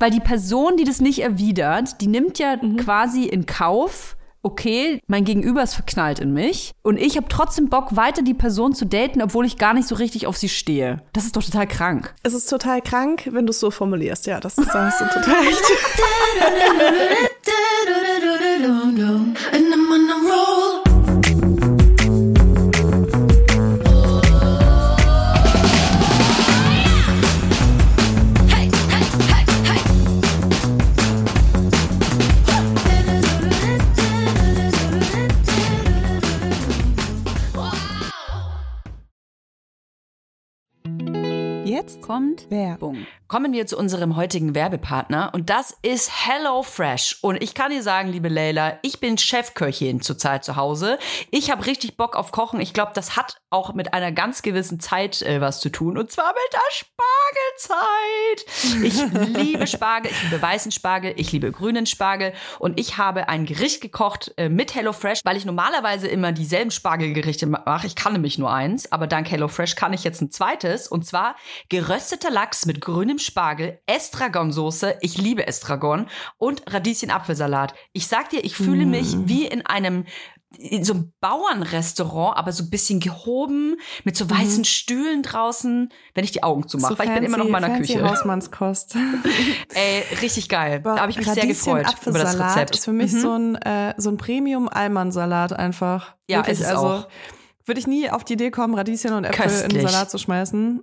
weil die Person, die das nicht erwidert, die nimmt ja mhm. quasi in Kauf, okay, mein Gegenüber ist verknallt in mich und ich habe trotzdem Bock, weiter die Person zu daten, obwohl ich gar nicht so richtig auf sie stehe. Das ist doch total krank. Es ist total krank, wenn du es so formulierst. Ja, das, da hast du total recht. Jetzt kommt Werbung. Kommen wir zu unserem heutigen Werbepartner und das ist HelloFresh. Und ich kann dir sagen, liebe Leila, ich bin Chefköchin zurzeit zu Hause. Ich habe richtig Bock auf Kochen. Ich glaube, das hat auch mit einer ganz gewissen Zeit äh, was zu tun und zwar mit der Spargelzeit. Ich liebe Spargel, ich liebe weißen Spargel, ich liebe grünen Spargel und ich habe ein Gericht gekocht äh, mit HelloFresh, weil ich normalerweise immer dieselben Spargelgerichte mache. Ich kann nämlich nur eins, aber dank HelloFresh kann ich jetzt ein zweites und zwar gerösteter Lachs mit grünem Spargel, Estragonsoße, ich liebe Estragon und Radieschen-Apfelsalat. Ich sag dir, ich fühle mm. mich wie in einem in so einem Bauernrestaurant, aber so ein bisschen gehoben, mit so weißen mhm. Stühlen draußen, wenn ich die Augen zumache, so weil ich bin immer noch in meiner fancy Küche. Hausmannskost. Ey, richtig geil. da habe ich mich sehr gefreut über das Rezept. ist für mich mhm. so ein, äh, so ein Premium-Almansalat einfach. Ja, Wirklich, ist es also, auch. Würde ich nie auf die Idee kommen, Radieschen und Äpfel Köstlich. in den Salat zu schmeißen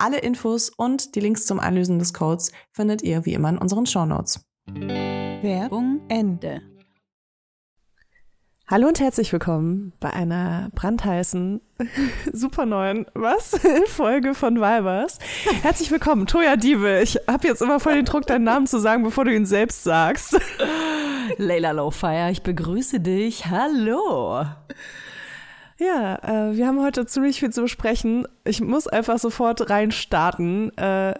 Alle Infos und die Links zum Einlösen des Codes findet ihr wie immer in unseren Shownotes. Werbung Ende. Hallo und herzlich willkommen bei einer brandheißen, super neuen, was? Folge von Vibers. Herzlich willkommen, Toya Diebe. Ich habe jetzt immer voll den Druck, deinen Namen zu sagen, bevor du ihn selbst sagst. Leila Lowfire, ich begrüße dich. Hallo. Ja, äh, wir haben heute ziemlich viel zu besprechen. Ich muss einfach sofort reinstarten. Äh,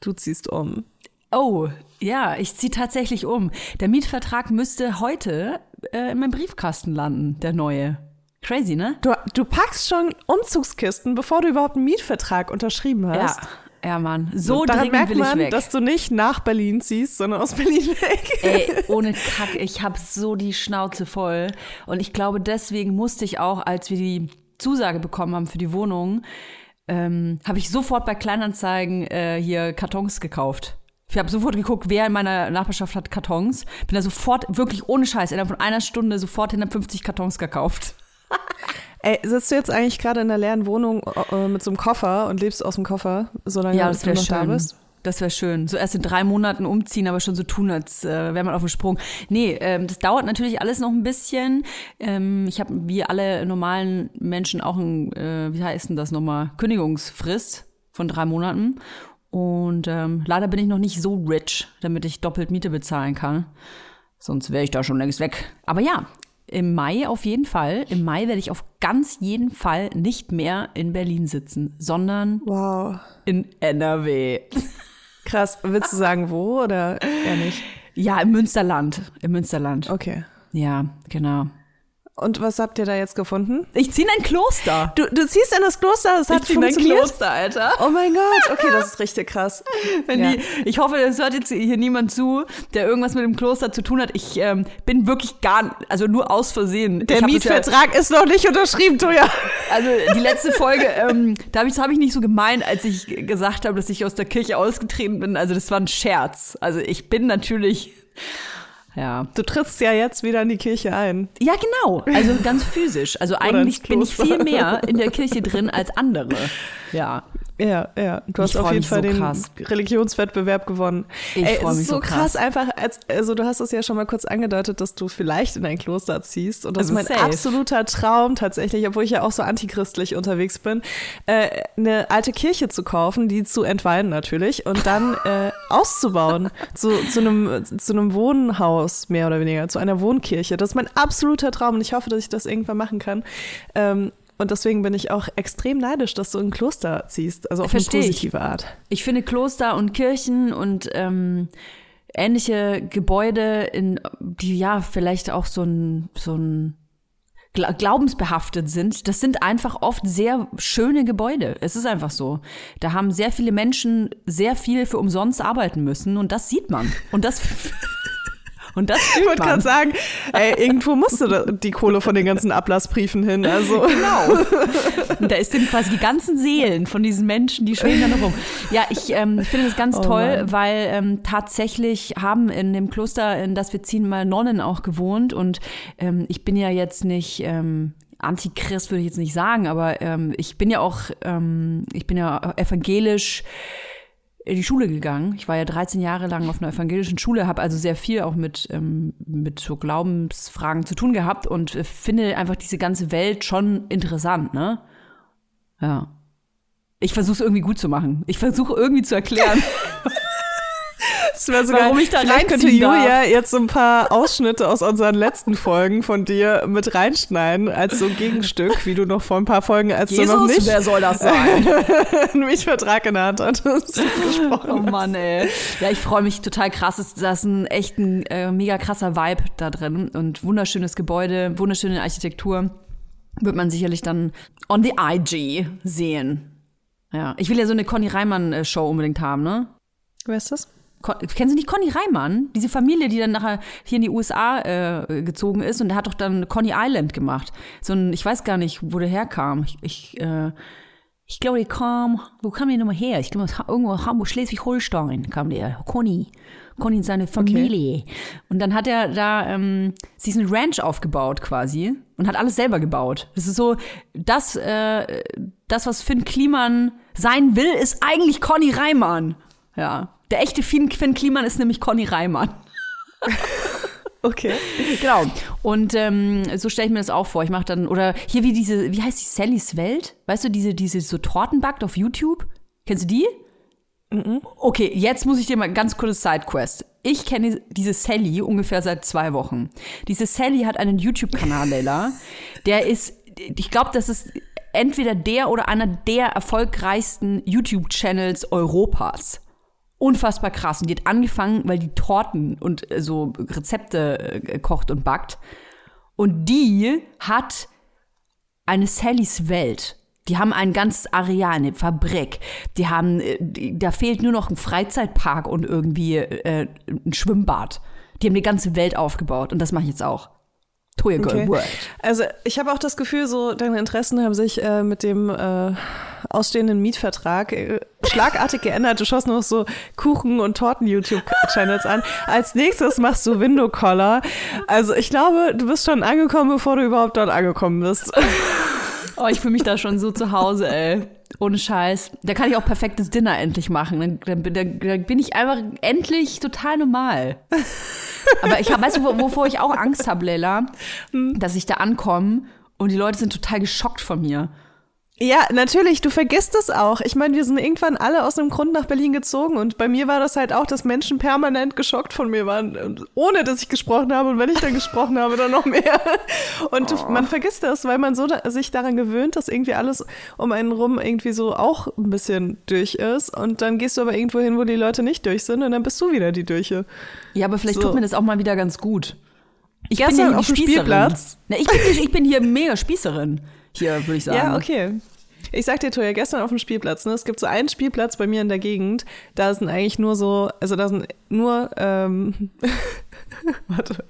du ziehst um. Oh, ja, ich ziehe tatsächlich um. Der Mietvertrag müsste heute äh, in meinem Briefkasten landen, der neue. Crazy, ne? Du, du packst schon Umzugskisten, bevor du überhaupt einen Mietvertrag unterschrieben hast. Ja. Ja, Mann. So und daran merkt will man, weg. dass du nicht nach Berlin ziehst, sondern aus Berlin weg. Ey, ohne Kack, ich habe so die Schnauze voll. Und ich glaube, deswegen musste ich auch, als wir die Zusage bekommen haben für die Wohnung, ähm, habe ich sofort bei Kleinanzeigen äh, hier Kartons gekauft. Ich habe sofort geguckt, wer in meiner Nachbarschaft hat Kartons. Bin da sofort, wirklich ohne Scheiß, innerhalb von einer Stunde sofort 150 Kartons gekauft. Ey, sitzt du jetzt eigentlich gerade in der leeren Wohnung äh, mit so einem Koffer und lebst aus dem Koffer, solange Ja, du noch da schön. bist? Das wäre schön. So erst in drei Monaten umziehen, aber schon so tun, als äh, wäre man auf dem Sprung. Nee, ähm, das dauert natürlich alles noch ein bisschen. Ähm, ich habe wie alle normalen Menschen auch ein, äh, wie heißt denn das nochmal, Kündigungsfrist von drei Monaten. Und ähm, leider bin ich noch nicht so rich, damit ich doppelt Miete bezahlen kann. Sonst wäre ich da schon längst weg. Aber ja, im Mai auf jeden Fall. Im Mai werde ich auf ganz jeden Fall nicht mehr in Berlin sitzen, sondern Wow. in NRW. Krass. Willst du sagen, wo oder eher nicht? Ja, im Münsterland. Im Münsterland. Okay. Ja, genau. Und was habt ihr da jetzt gefunden? Ich ziehe in ein Kloster. Du, du ziehst in das Kloster, das hat zieh in ein funktioniert? Kloster, Alter. Oh mein Gott, okay, das ist richtig krass. Wenn Ja. die, ich hoffe, es hört jetzt hier niemand zu, der irgendwas mit dem Kloster zu tun hat. Ich ähm, bin wirklich gar, also nur aus Versehen. Der ich Mietvertrag ist noch nicht unterschrieben, Toja. Ja, also die letzte Folge, ähm, da habe ich, hab ich nicht so gemeint, als ich gesagt habe, dass ich aus der Kirche ausgetreten bin. Also das war ein Scherz. Also ich bin natürlich, ja. Du trittst ja jetzt wieder in die Kirche ein. Ja, genau. Also ganz physisch. Also eigentlich bin ich viel mehr in der Kirche drin als andere. Ja. Ja, ja. Du hast auf jeden Fall so den krass. Religionswettbewerb gewonnen. Ich Ey, es ist so so krass, krass. einfach, als, also du hast es ja schon mal kurz angedeutet, dass du vielleicht in ein Kloster ziehst. Und das Also ist mein safe. absoluter Traum tatsächlich, obwohl ich ja auch so antichristlich unterwegs bin, äh, eine alte Kirche zu kaufen, die zu entweihen natürlich und dann äh, auszubauen zu, zu, einem, zu einem Wohnhaus mehr oder weniger, zu einer Wohnkirche. Das ist mein absoluter Traum und ich hoffe, dass ich das irgendwann machen kann. Ähm, und deswegen bin ich auch extrem neidisch, dass du in ein Kloster ziehst, also auf eine Versteh ich. positive Art. Ich finde Kloster und Kirchen und ähm, ähnliche Gebäude, in, die ja vielleicht auch so ein, so ein gla- glaubensbehaftet sind, das sind einfach oft sehr schöne Gebäude. Es ist einfach so. Da haben sehr viele Menschen sehr viel für umsonst arbeiten müssen und das sieht man. Und das und das Ich wollte gerade sagen, ey, irgendwo musste die Kohle von den ganzen Ablassbriefen hin. Also Genau. Und da sind quasi die ganzen Seelen von diesen Menschen, die schweben da noch rum. Ja, ich ähm, finde das ganz Oh toll, Mann. weil ähm, tatsächlich haben in dem Kloster, in das wir ziehen, mal Nonnen auch gewohnt. Und ähm, ich bin ja jetzt nicht ähm, Antichrist, würde ich jetzt nicht sagen, aber ähm, ich bin ja auch, ähm, ich bin ja evangelisch in die Schule gegangen. Ich war ja 13 Jahre lang auf einer evangelischen Schule, habe also sehr viel auch mit, ähm, mit so Glaubensfragen zu tun gehabt und äh, finde einfach diese ganze Welt schon interessant, ne? Ja. Ich versuche es irgendwie gut zu machen. Ich versuche irgendwie zu erklären. das wäre sogar, Warum ich da vielleicht könnte reinziehen darf. Julia jetzt so ein paar Ausschnitte aus unseren letzten Folgen von dir mit reinschneiden als so Gegenstück, wie du noch vor ein paar Folgen, als du noch nicht wer soll das sein? einen Mietvertrag in der Hand hattest, Oh Mann, ey. Ja, ich freue mich total krass. Es- Da ist ein echt ein äh, mega krasser Vibe da drin und wunderschönes Gebäude, wunderschöne Architektur. Wird man sicherlich dann on the IG sehen. Ja, ich will ja so eine Conny Reimann-Show unbedingt haben, ne? Wer ist das? Kennen Sie nicht Conny Reimann? Diese Familie, die dann nachher hier in die USA äh, gezogen ist und der hat doch dann Conny Island gemacht. So ein, ich weiß gar nicht, wo der herkam. Ich, ich, äh, ich glaube, der kam, wo kam der nochmal her? Ich glaube, irgendwo Hamburg, Schleswig-Holstein kam der. Conny. Conny und seine Familie. Und dann hat er da ähm, sich eine Ranch aufgebaut quasi und hat alles selber gebaut. Das ist so, das, äh, das, was Finn Kliman sein will, ist eigentlich Conny Reimann. Ja. Der echte Finn, Finn Kliman ist nämlich Conny Reimann. Okay. Genau. Und ähm, so stelle ich mir das auch vor. Ich mache dann, oder hier wie diese, wie heißt die, Sallys Welt? Weißt du, diese, diese so Torten backt auf YouTube? Kennst du die? Okay, jetzt muss ich dir mal ganz kurz Sidequest. Ich kenne diese Sally ungefähr seit zwei Wochen. Diese Sally hat einen YouTube-Kanal, Leila. Der ist, ich glaube, das ist entweder der oder einer der erfolgreichsten YouTube-Channels Europas. Unfassbar krass. Und die hat angefangen, weil die Torten und äh, so Rezepte äh, kocht und backt. Und die hat eine Sallys Welt. Die haben ein ganzes Areal, eine Fabrik. Die haben, äh, da fehlt nur noch ein Freizeitpark und irgendwie äh, ein Schwimmbad. Die haben die ganze Welt aufgebaut und das mache ich jetzt auch. Toya Girl Okay. World. Also ich habe auch das Gefühl, so deine Interessen haben sich äh, mit dem äh, ausstehenden Mietvertrag äh, schlagartig geändert. Du schaust nur noch so Kuchen- und Torten-YouTube-Channels an. Als nächstes machst du Window-Collar. Also ich glaube, du bist schon angekommen, bevor du überhaupt dort angekommen bist. Oh, ich fühle mich da schon so zu Hause, ey. Ohne Scheiß. Da kann ich auch perfektes Dinner endlich machen. Dann, dann, dann, bin ich einfach endlich total normal. Aber ich hab, weißt du, wovor ich auch Angst habe, Leila? Dass ich da ankomme und die Leute sind total geschockt von mir. Ja, natürlich, du vergisst es auch. Ich meine, wir sind irgendwann alle aus einem Grund nach Berlin gezogen und bei mir war das halt auch, dass Menschen permanent geschockt von mir waren, ohne dass ich gesprochen habe und wenn ich dann gesprochen habe, dann noch mehr. Und oh. man vergisst das, weil man so da, sich daran gewöhnt, dass irgendwie alles um einen rum irgendwie so auch ein bisschen durch ist und dann gehst du aber irgendwo hin, wo die Leute nicht durch sind und dann bist du wieder die Durche. Ja, aber vielleicht so. tut mir das auch mal wieder ganz gut. Ich Gestern bin ja auf dem Spielplatz. Na, ich, bin, ich bin hier mega Spießerin hier, würde ich sagen. Ja, okay. Ich sag dir, Toja, gestern auf dem Spielplatz, ne, es gibt so einen Spielplatz bei mir in der Gegend, da sind eigentlich nur so, also da sind nur, ähm, warte,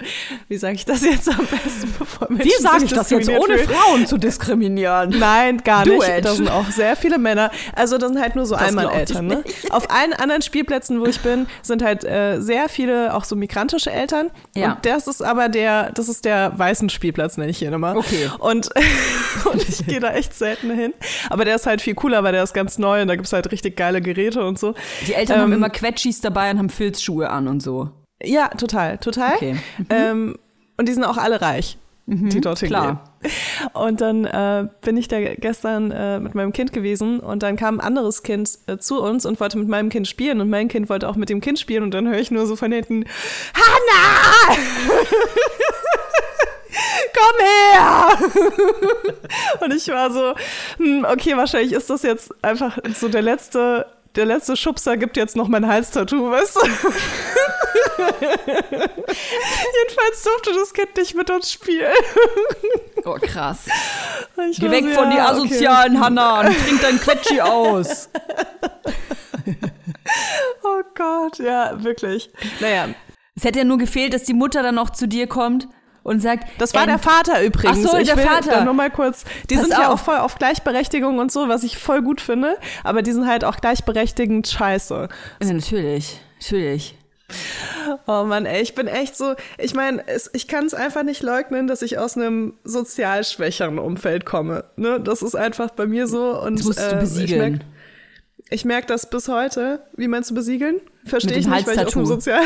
wie sage ich das jetzt am besten, bevor Menschen Wie sage ich das jetzt, ohne fühlen? Frauen zu diskriminieren? Nein, gar nicht. Da sind auch sehr viele Männer. Also da sind halt nur so Einmal-Eltern. Ne? Auf allen anderen Spielplätzen, wo ich bin, sind halt äh, sehr viele auch so migrantische Eltern. Ja. Und das ist aber der, das ist der weißen Spielplatz, nenne ich hier immer. Okay. Und, und ich gehe da echt selten hin. Aber der ist halt viel cooler, weil der ist ganz neu und da gibt es halt richtig geile Geräte und so. Die Eltern ähm, haben immer Quetschis dabei und haben Filzschuhe an und so. Ja, total, total. Okay. Mhm. Ähm, und die sind auch alle reich, mhm, die dorthin klar. gehen. Und dann äh, bin ich da gestern äh, mit meinem Kind gewesen und dann kam ein anderes Kind äh, zu uns und wollte mit meinem Kind spielen und mein Kind wollte auch mit dem Kind spielen und dann höre ich nur so von hinten, Hanna! komm her! und ich war so, hm, okay, wahrscheinlich ist das jetzt einfach so der letzte, der letzte Schubser gibt jetzt noch mein Halstattoo, weißt du? Jedenfalls durfte das Kind nicht mit uns spielen. oh, krass. Ich Geh weg so, von ja, die asozialen okay. Hanna und trink dein Quetschi aus. oh Gott, ja, wirklich. Naja. Es hätte ja nur gefehlt, dass die Mutter dann noch zu dir kommt und sagt. Das war der Vater übrigens. Ach so, ich der Vater. Nur mal kurz. Die Pass sind auf. ja auch voll auf Gleichberechtigung und so, was ich voll gut finde. Aber die sind halt auch gleichberechtigend scheiße. Ja, natürlich, natürlich. Oh Mann, ey, ich bin echt so, ich meine, ich kann es einfach nicht leugnen, dass ich aus einem sozial schwächeren Umfeld komme. Ne? Das ist einfach bei mir so. Und, das musst äh, du besiegeln. Ich merke merk das bis heute. Wie meinst du besiegeln? Verstehe ich nicht, weil ich aus einem sozial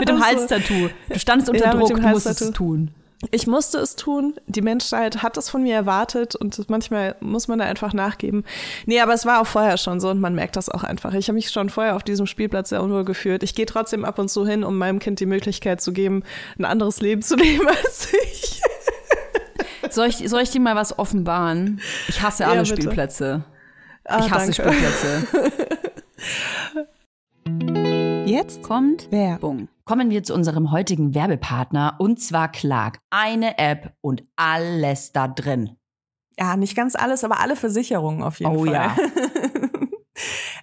Mit dem also, Halstattoo. Du standest unter ja, Druck, du musstest es tun. Ich musste es tun. Die Menschheit hat es von mir erwartet und manchmal muss man da einfach nachgeben. Nee, aber es war auch vorher schon so und man merkt das auch einfach. Ich habe mich schon vorher auf diesem Spielplatz sehr unwohl gefühlt. Ich gehe trotzdem ab und zu hin, um meinem Kind die Möglichkeit zu geben, ein anderes Leben zu leben als ich. Soll ich, soll ich dir mal was offenbaren? Ich hasse alle ja, Spielplätze. Ah, ich hasse danke. Spielplätze. Jetzt kommt Werbung. Kommen wir zu unserem heutigen Werbepartner und zwar Clark. Eine App und alles da drin. Ja, nicht ganz alles, aber alle Versicherungen auf jeden oh, Fall. Oh ja.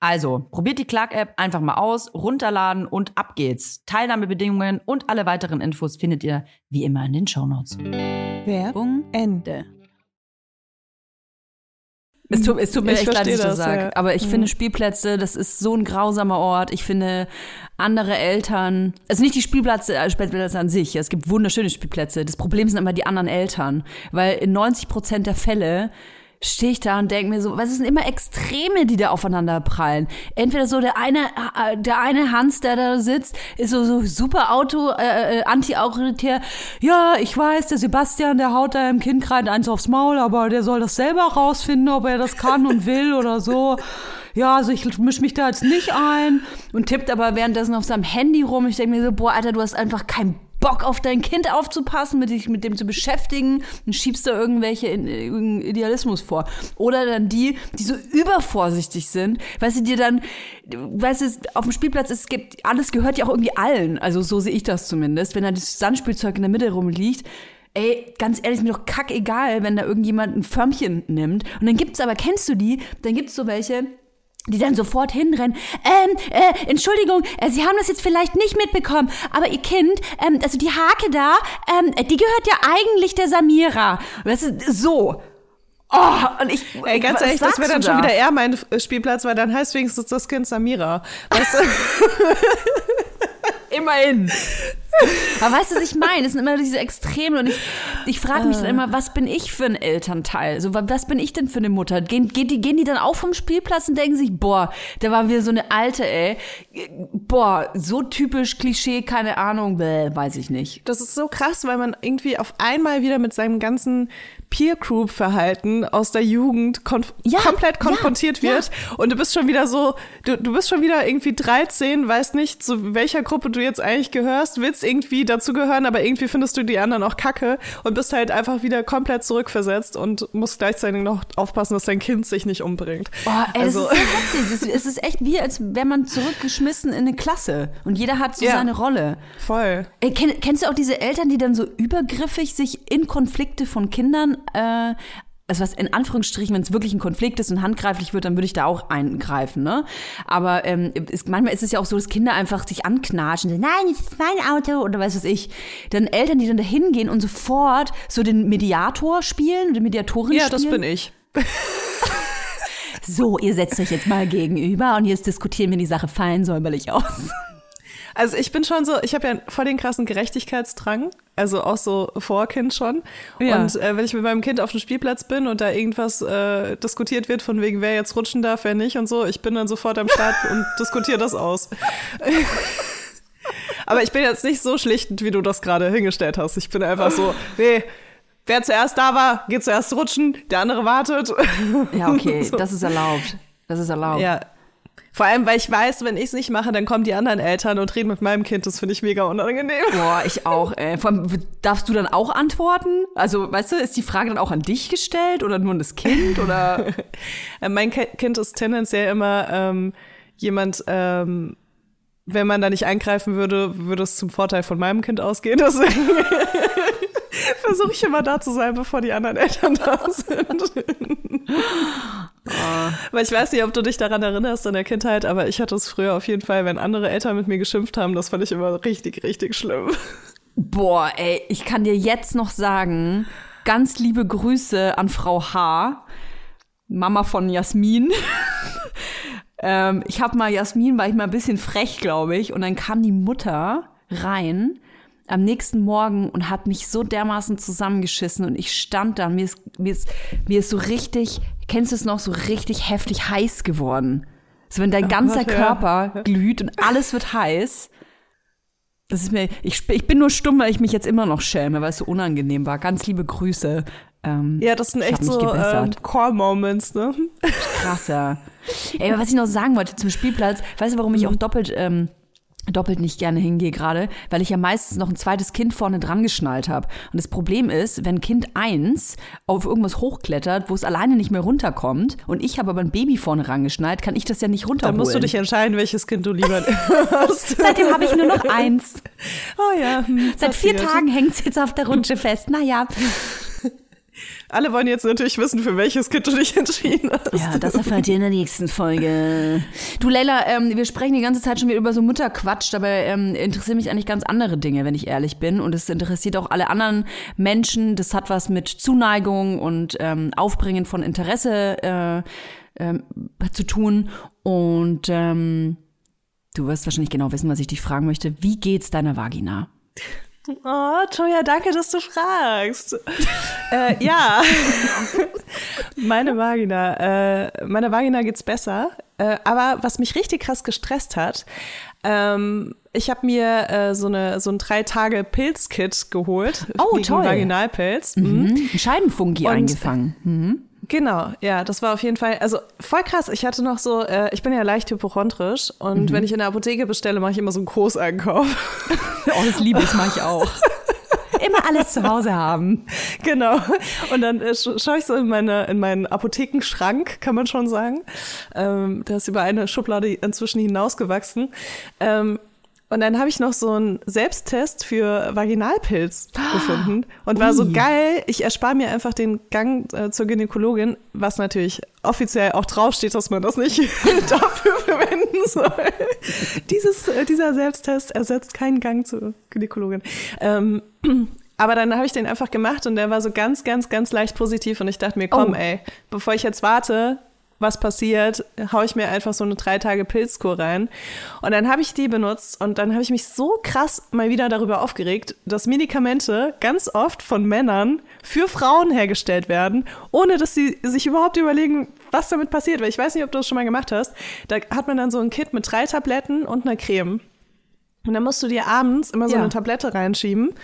Also, probiert die Clark-App einfach mal aus, runterladen und ab geht's. Teilnahmebedingungen und alle weiteren Infos findet ihr wie immer in den Shownotes. Werbung Ende. Es tut, es tut mir Ich echt leid, dass ich das das, sage. ja. Aber ich Mhm. finde Spielplätze, das ist so ein grausamer Ort. Ich finde andere Eltern, also nicht die Spielplätze, äh, Spielplätze an sich. Es gibt wunderschöne Spielplätze. Das Problem sind immer die anderen Eltern. Weil in 90 Prozent der Fälle stehe ich da und denke mir so, was sind immer Extreme, die da aufeinander prallen. Entweder so der eine, äh, der eine Hans, der da sitzt, ist so, so super auto, äh, äh, anti-autoritär. Ja, ich weiß, der Sebastian, der haut da im Kind gerade eins aufs Maul, aber der soll das selber rausfinden, ob er das kann und will oder so. Ja, also ich mische mich da jetzt nicht ein und tippt aber währenddessen auf seinem Handy rum. Ich denke mir so, boah, Alter, du hast einfach keinen Bock auf dein Kind aufzupassen, mit dich mit dem zu beschäftigen und schiebst da irgendwelche in, irgendeinen Idealismus vor. Oder dann die, die so übervorsichtig sind, weißt du, dir dann, weißt du, auf dem Spielplatz, es gibt, alles gehört ja auch irgendwie allen. Also so sehe ich das zumindest. Wenn da das Sandspielzeug in der Mitte rumliegt, Ey, ganz ehrlich, mir doch kackegal, wenn da irgendjemand ein Förmchen nimmt. Und dann gibt's aber, kennst du die? Dann gibt's so welche, die dann sofort hinrennen. Ähm, äh, Entschuldigung, äh, Sie haben das jetzt vielleicht nicht mitbekommen, aber Ihr Kind, ähm, also die Hake da, ähm, die gehört ja eigentlich der Samira. Weißt du, so. Oh, und ich. Ey, ganz ehrlich, das wäre dann schon da? wieder eher mein Spielplatz, weil dann heißt wenigstens das Kind Samira. Weißt du? Immerhin. Aber weißt du, was ich meine? Es sind immer diese Extreme und ich, ich frage mich dann immer, was bin ich für ein Elternteil? So, wa- was bin ich denn für eine Mutter? Gehen, gehen, die, gehen die dann auch vom Spielplatz und denken sich, boah, da war wieder so eine alte, ey. Boah, so typisch Klischee, keine Ahnung, bäh, weiß ich nicht. Das ist so krass, weil man irgendwie auf einmal wieder mit seinem ganzen Peer-Group-Verhalten aus der Jugend konf Ja, komplett ja, konfrontiert wird. Und du bist schon wieder so, du, du bist schon wieder irgendwie 13, weißt nicht, zu welcher Gruppe du jetzt eigentlich gehörst, willst irgendwie dazugehören, aber irgendwie findest du die anderen auch kacke und bist halt einfach wieder komplett zurückversetzt und musst gleichzeitig noch aufpassen, dass dein Kind sich nicht umbringt. Boah, ey, also, das ist so heftig. Es ist- echt wie, als wäre man zurückgeschmissen in eine Klasse. Und jeder hat so Ja. seine Rolle. voll. Ey, kenn, kennst du auch diese Eltern, die dann so übergriffig sich in Konflikte von Kindern, äh, also was in Anführungsstrichen, wenn es wirklich ein Konflikt ist und handgreiflich wird, dann würde ich da auch eingreifen, ne? Aber ähm, ist, manchmal ist es ja auch so, dass Kinder einfach sich anknatschen, so, nein, das ist mein Auto oder weiß was ich. Dann Eltern, die dann da hingehen und sofort so den Mediator spielen oder Mediatorin Ja, spielen. das bin ich. So, ihr setzt euch jetzt mal gegenüber und jetzt diskutieren wir die Sache fein säuberlich aus. Also ich bin schon so, ich habe ja voll den krassen Gerechtigkeitsdrang, also auch so vor Kind schon. Ja. Und äh, wenn ich mit meinem Kind auf dem Spielplatz bin und da irgendwas äh, diskutiert wird, von wegen wer jetzt rutschen darf, wer nicht und so, ich bin dann sofort am Start und diskutiere das aus. Aber ich bin jetzt nicht so schlichtend, wie du das gerade hingestellt hast. Ich bin einfach so, nee, wer zuerst da war, geht zuerst rutschen, der andere wartet. Ja, okay, So. das ist erlaubt. Das ist erlaubt. Ja. Vor allem, weil ich weiß, wenn ich es nicht mache, dann kommen die anderen Eltern und reden mit meinem Kind. Das finde ich mega unangenehm. Boah, ich auch. Ey. Vor allem, darfst du dann auch antworten? Also, weißt du, ist die Frage dann auch an dich gestellt oder nur an das Kind? Oder? Äh, Mein Kind ist tendenziell immer ähm, jemand, ähm, wenn man da nicht eingreifen würde, würde es zum Vorteil von meinem Kind ausgehen. Deswegen versuche ich immer da zu sein, bevor die anderen Eltern da sind. Weil ich weiß nicht, ob du dich daran erinnerst in der Kindheit, aber ich hatte es früher auf jeden Fall, wenn andere Eltern mit mir geschimpft haben, das fand ich immer richtig, richtig schlimm. Boah, ey, ich kann dir jetzt noch sagen, ganz liebe Grüße an Frau H., Mama von Jasmin. ähm, ich habe mal Jasmin, war ich mal ein bisschen frech, glaube ich, und dann kam die Mutter rein am nächsten Morgen und habe mich so dermaßen zusammengeschissen und ich stand da, mir ist, mir ist, mir ist so richtig, kennst du es noch, so richtig heftig heiß geworden. So wenn dein oh ganzer Gott, Körper ja. glüht und alles wird heiß. Das ist mir, ich, ich bin nur stumm, weil ich mich jetzt immer noch schäme, weil es so unangenehm war. Ganz liebe Grüße. Ähm, ja, das sind echt so ähm, Core-Moments, ne? Krass, ja. Ey, aber was ich noch sagen wollte zum Spielplatz, weißt du, warum ich auch doppelt ähm, doppelt nicht gerne hingehe gerade, weil ich ja meistens noch ein zweites Kind vorne dran geschnallt habe. Und das Problem ist, wenn Kind eins auf irgendwas hochklettert, wo es alleine nicht mehr runterkommt und ich habe aber ein Baby vorne rangeschnallt, kann ich das ja nicht runterholen. Dann musst du dich entscheiden, welches Kind du lieber hast. Seitdem habe ich nur noch eins. Oh ja. Hm, Seit vier Tagen hängt es jetzt auf der Rutsche fest. Naja. Alle wollen jetzt natürlich wissen, für welches Kind du dich entschieden hast. Ja, das erfahrt ihr in der nächsten Folge. Du, Leila, ähm, wir sprechen die ganze Zeit schon wieder über so Mutterquatsch, dabei ähm, interessieren mich eigentlich ganz andere Dinge, wenn ich ehrlich bin. Und es interessiert auch alle anderen Menschen. Das hat was mit Zuneigung und ähm, Aufbringen von Interesse äh, äh, zu tun. Und ähm, du wirst wahrscheinlich genau wissen, was ich dich fragen möchte. Wie geht's deiner Vagina? Oh, Toja, danke, dass du fragst. äh, ja, meine Vagina, äh, meiner Vagina geht's besser. Äh, aber was mich richtig krass gestresst hat, ähm, ich habe mir äh, so eine so ein drei Tage Pilzkit geholt oh, toll. Vaginalpilz. Mhm. mhm. Scheidenfungi Und, eingefangen. Mhm. Genau, ja, das war auf jeden Fall, also voll krass. Ich hatte noch so, äh, ich bin ja leicht hypochondrisch und mhm. wenn ich in der Apotheke bestelle, mache ich immer so einen Großeinkauf. oh, das liebe ich, mache ich auch. Immer alles zu Hause haben. Genau. Und dann äh, schaue ich so in, meine, in meinen Apothekenschrank, kann man schon sagen. Ähm, der ist über eine Schublade inzwischen hinausgewachsen. Ähm, und dann habe ich noch so einen Selbsttest für Vaginalpilz gefunden und war so geil, ich erspare mir einfach den Gang äh, zur Gynäkologin, was natürlich offiziell auch draufsteht, dass man das nicht dafür verwenden soll. Dieses, äh, dieser Selbsttest ersetzt keinen Gang zur Gynäkologin. Ähm, aber dann habe ich den einfach gemacht und der war so ganz, ganz, ganz leicht positiv und ich dachte mir, komm, oh. ey, bevor ich jetzt warte, was passiert, haue ich mir einfach so eine drei Tage Pilzkur rein. Und dann habe ich die benutzt und dann habe ich mich so krass mal wieder darüber aufgeregt, dass Medikamente ganz oft von Männern für Frauen hergestellt werden, ohne dass sie sich überhaupt überlegen, was damit passiert. Weil ich weiß nicht, ob du das schon mal gemacht hast. Da hat man dann so ein Kit mit drei Tabletten und einer Creme. Und dann musst du dir abends immer so ja. eine Tablette reinschieben.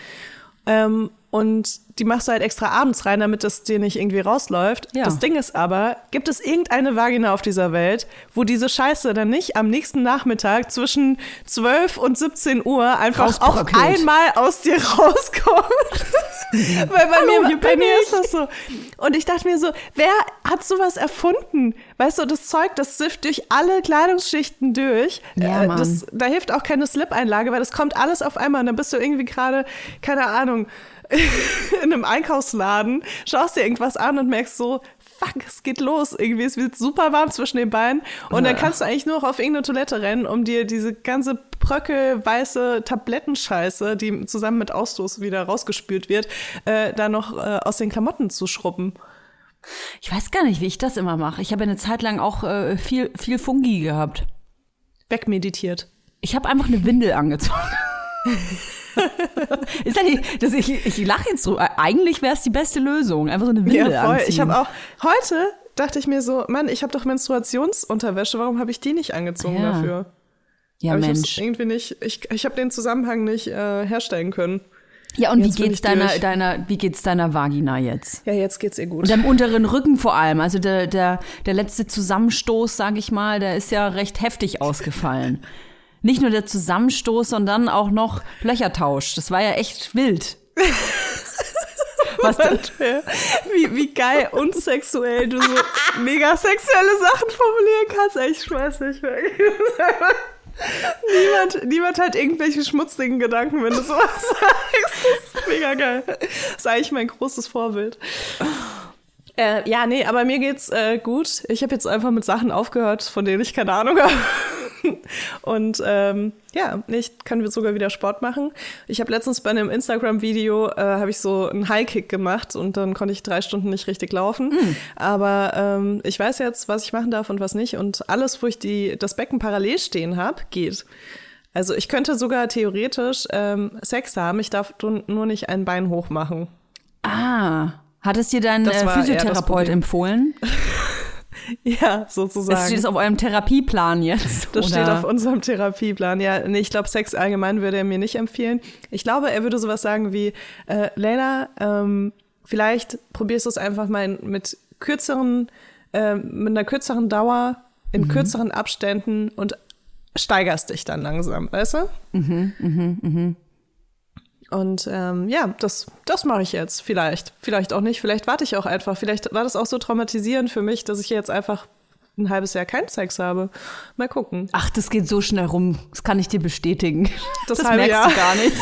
Ähm, und die machst du halt extra abends rein, damit das dir nicht irgendwie rausläuft. Ja. Das Ding ist aber, gibt es irgendeine Vagina auf dieser Welt, wo diese Scheiße dann nicht am nächsten Nachmittag zwischen 12 und 17 Uhr einfach auf einmal aus dir rauskommt? Weil bei, Hallo, mir, bei mir ist das so. Und ich dachte mir so, wer hat sowas erfunden? Weißt du, das Zeug, das sifft durch alle Kleidungsschichten durch. Ja, äh, das, da hilft auch keine Slip-Einlage, weil das kommt alles auf einmal. Und dann bist du irgendwie gerade, keine Ahnung, in einem Einkaufsladen, schaust dir irgendwas an und merkst so, fuck, es geht los. Irgendwie, es wird super warm zwischen den Beinen. Und dann kannst du eigentlich nur noch auf irgendeine Toilette rennen, um dir diese ganze Bröckel, weiße Tablettenscheiße, die zusammen mit Ausstoß wieder rausgespült wird, äh, da noch äh, aus den Klamotten zu schrubben. Ich weiß gar nicht, wie ich das immer mache. Ich habe eine Zeit lang auch äh, viel, viel Fungi gehabt. Wegmeditiert. Ich habe einfach eine Windel angezogen. ist das, das, ich, ich lache jetzt so. Eigentlich wäre es die beste Lösung. Einfach so eine Windel ja, voll. Anziehen. Ich habe auch heute dachte ich mir so, Mann, ich habe doch Menstruationsunterwäsche. Warum habe ich die nicht angezogen ja. dafür? Ja, Aber Mensch. Ich irgendwie nicht. Ich, ich habe den Zusammenhang nicht äh, herstellen können. Ja, und jetzt wie geht's deiner, deiner, wie geht's deiner Vagina jetzt? Ja, jetzt geht's ihr gut. Und am unteren Rücken vor allem. Also der, der, der letzte Zusammenstoß, sag ich mal, der ist ja recht heftig ausgefallen. nicht nur der Zusammenstoß, sondern auch noch Löchertausch. Das war ja echt wild. Was denn? Wie, wie geil unsexuell du so mega sexuelle Sachen formulieren kannst. Ich schmeiß dich weg. niemand, niemand hat irgendwelche schmutzigen Gedanken, wenn du sowas sagst. Das ist mega geil. Das ist eigentlich mein großes Vorbild. Äh, ja, nee, aber mir geht's äh, gut. Ich habe jetzt einfach mit Sachen aufgehört, von denen ich keine Ahnung habe. Und ähm, ja, ich kann sogar wieder Sport machen. Ich habe letztens bei einem Instagram-Video äh, habe ich so einen High-Kick gemacht und dann konnte ich drei Stunden nicht richtig laufen. Mhm. Aber ähm, ich weiß jetzt, was ich machen darf und was nicht. Und alles, wo ich die, das Becken parallel stehen habe, geht. Also ich könnte sogar theoretisch ähm, Sex haben, ich darf nur nicht ein Bein hoch machen. Ah, hat es dir dein äh, Physiotherapeut empfohlen? ja, sozusagen. Das steht das auf eurem Therapieplan jetzt? Das oder? steht auf unserem Therapieplan. Ja, nee, ich glaube, Sex allgemein würde er mir nicht empfehlen. Ich glaube, er würde sowas sagen wie, äh, Leila, ähm, vielleicht probierst du es einfach mal mit kürzeren, äh, mit einer kürzeren Dauer, in mhm. kürzeren Abständen und steigerst dich dann langsam, weißt du? Mhm, mhm, mhm. Und ähm, ja, das, das mache ich jetzt. Vielleicht. Vielleicht auch nicht. Vielleicht warte ich auch einfach. Vielleicht war das auch so traumatisierend für mich, dass ich jetzt einfach ein halbes Jahr keinen Sex habe. Mal gucken. Ach, das geht so schnell rum. Das kann ich dir bestätigen. Das, das merkst Jahr. du gar nicht.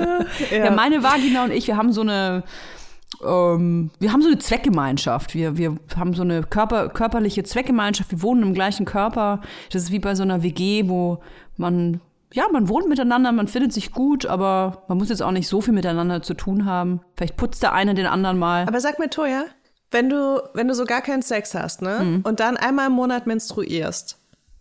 ja. ja, meine Vagina und ich, wir haben so eine ähm, wir haben so eine Zweckgemeinschaft. Wir, wir haben so eine Körper, körperliche Zweckgemeinschaft. Wir wohnen im gleichen Körper. Das ist wie bei so einer WG, wo man, ja, man wohnt miteinander, man findet sich gut, aber man muss jetzt auch nicht so viel miteinander zu tun haben. Vielleicht putzt der eine den anderen mal. Aber sag mir, Toja, wenn du, wenn du so gar keinen Sex hast, ne, mhm. und dann einmal im Monat menstruierst,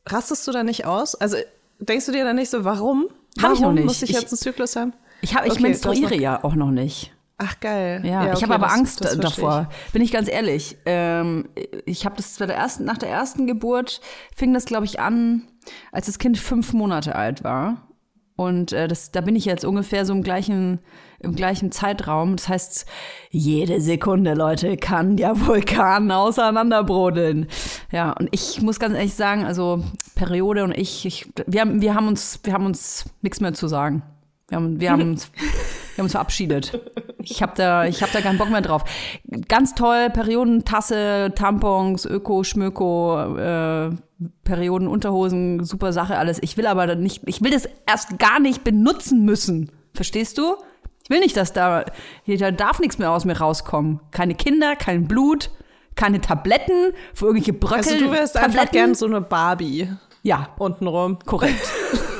rastest du da nicht aus? Also denkst du dir dann nicht so, warum? Hab warum ich noch nicht. muss ich jetzt einen Zyklus haben? Ich, hab, ich okay, menstruiere ja auch noch nicht. Ach geil. Ja, ja okay, ich habe aber das, Angst das davor. Ich. Bin ich ganz ehrlich. Ähm, ich habe das bei der ersten, nach der ersten Geburt fing das, glaube ich, an, als das Kind fünf Monate alt war. Und äh, das, da bin ich jetzt ungefähr so im gleichen, im gleichen Zeitraum. Das heißt, jede Sekunde, Leute, kann der Vulkan auseinanderbrodeln. Ja, und ich muss ganz ehrlich sagen, also Periode und ich, ich wir, haben, wir haben uns, wir haben uns nichts mehr zu sagen. Wir haben, wir haben uns wir haben uns verabschiedet. Ich habe da, ich hab da keinen Bock mehr drauf. Ganz toll, Periodentasse, Tampons, Öko, Schmöko, äh, Periodenunterhosen, super Sache alles. Ich will aber nicht, ich will das erst gar nicht benutzen müssen. Verstehst du? Ich will nicht, dass da, da darf nichts mehr aus mir rauskommen. Keine Kinder, kein Blut, keine Tabletten für irgendwelche Bröckel. Also du wärst Tabletten. einfach gern so eine Barbie. Ja. Untenrum. Korrekt.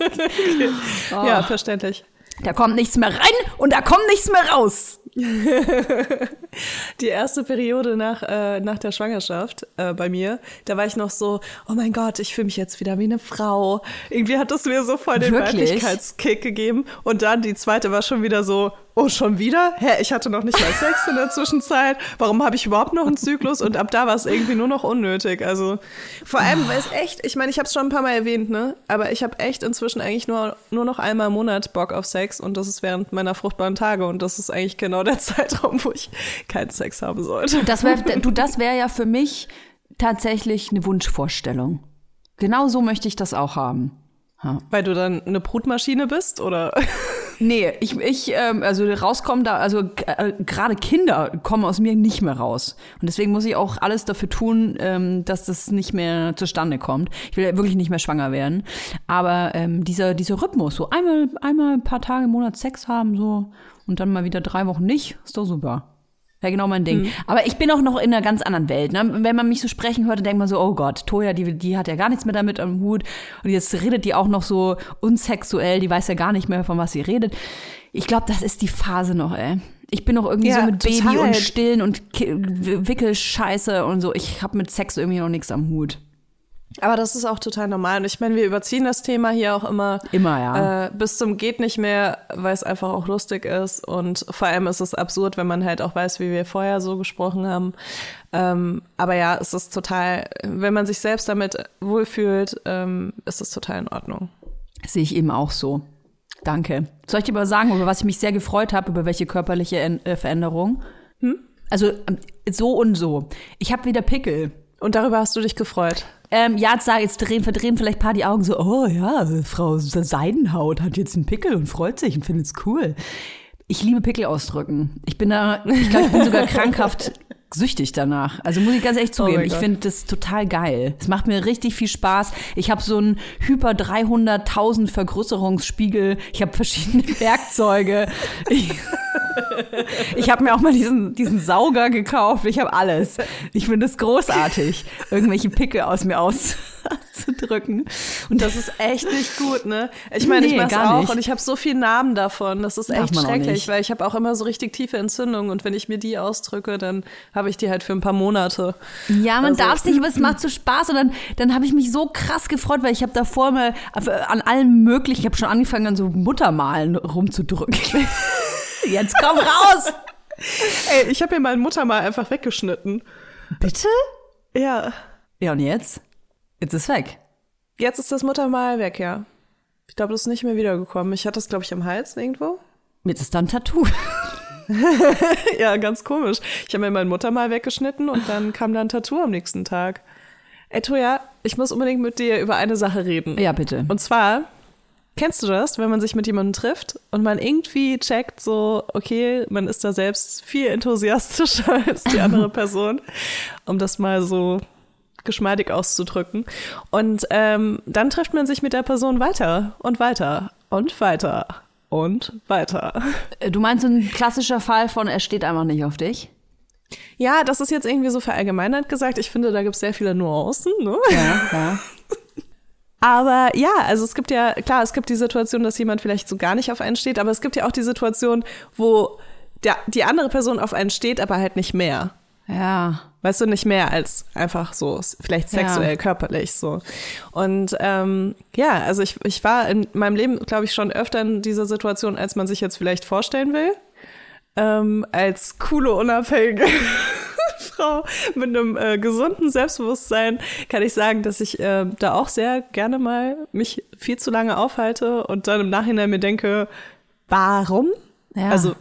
okay. oh. Ja, verständlich. Da kommt nichts mehr rein und da kommt nichts mehr raus. die erste Periode nach, äh, nach der Schwangerschaft äh, bei mir, da war ich noch so, oh mein Gott, ich fühle mich jetzt wieder wie eine Frau. Irgendwie hat es mir so voll den Wirklich? Weiblichkeitskick gegeben. Und dann die zweite war schon wieder so, oh, schon wieder? Hä, ich hatte noch nicht mal Sex in der Zwischenzeit. Warum habe ich überhaupt noch einen Zyklus? Und ab da war es irgendwie nur noch unnötig. Also vor allem, weil es echt, ich meine, ich habe es schon ein paar Mal erwähnt, ne? Aber ich habe echt inzwischen eigentlich nur, nur noch einmal im Monat Bock auf Sex und das ist während meiner fruchtbaren Tage und das ist eigentlich genau der Zeitraum, wo ich keinen Sex haben sollte. Das wär, du, das wäre ja für mich tatsächlich eine Wunschvorstellung. Genau so möchte ich das auch haben. Ha. Weil du dann eine Brutmaschine bist, oder? Nee, ich, ich ähm, also rauskommen da, also äh, gerade Kinder kommen aus mir nicht mehr raus. Und deswegen muss ich auch alles dafür tun, ähm, dass das nicht mehr zustande kommt. Ich will ja wirklich nicht mehr schwanger werden. Aber ähm, dieser, dieser Rhythmus, so einmal, einmal ein paar Tage im Monat Sex haben, so und dann mal wieder drei Wochen nicht, ist doch super. Wäre genau mein Ding. Mhm. Aber ich bin auch noch in einer ganz anderen Welt. Ne? Wenn man mich so sprechen hört, dann denkt man so, oh Gott, Toja, die, die hat ja gar nichts mehr damit am Hut. Und jetzt redet die auch noch so unsexuell, die weiß ja gar nicht mehr, von was sie redet. Ich glaube, das ist die Phase noch, ey. Ich bin noch irgendwie ja, so mit total. Baby und Stillen und Wickelscheiße und so. Ich habe mit Sex irgendwie noch nichts am Hut. Aber das ist auch total normal. Und ich meine, wir überziehen das Thema hier auch immer. Immer, ja. Äh, bis zum geht nicht mehr, weil es einfach auch lustig ist. Und vor allem ist es absurd, wenn man halt auch weiß, wie wir vorher so gesprochen haben. Ähm, aber ja, es ist total, wenn man sich selbst damit wohlfühlt, ähm, ist es total in Ordnung. Sehe ich eben auch so. Danke. Soll ich dir aber sagen, über was ich mich sehr gefreut habe, über welche körperliche äh, Veränderung? Hm? Also ähm, so und so. Ich habe wieder Pickel. Und darüber hast du dich gefreut? Ähm, ja, jetzt, jetzt drehen, verdrehen vielleicht ein paar die Augen so, oh ja, Frau Seidenhaut hat jetzt einen Pickel und freut sich und findet es cool. Ich liebe Pickel ausdrücken. Ich bin da, ich glaube, ich bin sogar krankhaft süchtig danach. Also muss ich ganz ehrlich oh zugeben, oh ich finde das total geil. Es macht mir richtig viel Spaß. Ich habe so einen Hyper 300.000 Vergrößerungsspiegel. Ich habe verschiedene Werkzeuge. Ich Ich habe mir auch mal diesen, diesen Sauger gekauft. Ich habe alles. Ich finde es großartig, irgendwelche Pickel aus mir auszudrücken. Und das ist echt nicht gut, ne? Ich meine, nee, ich mache auch nicht. und ich habe so viele Narben davon. Das ist echt schrecklich, weil ich habe auch immer so richtig tiefe Entzündungen und wenn ich mir die ausdrücke, dann habe ich die halt für ein paar Monate. Ja, man also, darf sich, aber es macht so Spaß und dann, dann habe ich mich so krass gefreut, weil ich habe davor mal an allem möglichen, ich habe schon angefangen an so Muttermalen rumzudrücken. Jetzt komm raus! Ey, ich habe mir mein Muttermal einfach weggeschnitten. Bitte? Ja. Ja, und jetzt? Jetzt ist weg. Jetzt ist das Muttermal weg, ja. Ich glaube, das ist nicht mehr wiedergekommen. Ich hatte das, glaube ich, am Hals irgendwo. Jetzt ist da ein Tattoo. ja, ganz komisch. Ich habe mir mein Muttermal weggeschnitten und dann kam da ein Tattoo am nächsten Tag. Ey, Toja, ich muss unbedingt mit dir über eine Sache reden. Ja, bitte. Und zwar, kennst du das, wenn man sich mit jemandem trifft und man irgendwie checkt, so, okay, man ist da selbst viel enthusiastischer als die andere Person, um das mal so geschmeidig auszudrücken. Und ähm, dann trifft man sich mit der Person weiter und weiter und weiter und weiter. Äh, du meinst so ein klassischer Fall von, er steht einfach nicht auf dich? Ja, das ist jetzt irgendwie so verallgemeinert gesagt. Ich finde, da gibt es sehr viele Nuancen. Ne? Ja, ja. Aber ja, also es gibt ja, klar, es gibt die Situation, dass jemand vielleicht so gar nicht auf einen steht, aber es gibt ja auch die Situation, wo der, die andere Person auf einen steht, aber halt nicht mehr. Ja. Weißt du, nicht mehr als einfach so, vielleicht sexuell, ja. körperlich so. Und ähm, ja, also ich, ich war in meinem Leben, glaube ich, schon öfter in dieser Situation, als man sich jetzt vielleicht vorstellen will ähm, als coole, unabhängige Frau mit einem äh, gesunden Selbstbewusstsein kann ich sagen, dass ich äh, da auch sehr gerne mal mich viel zu lange aufhalte und dann im Nachhinein mir denke, warum? Ja. Also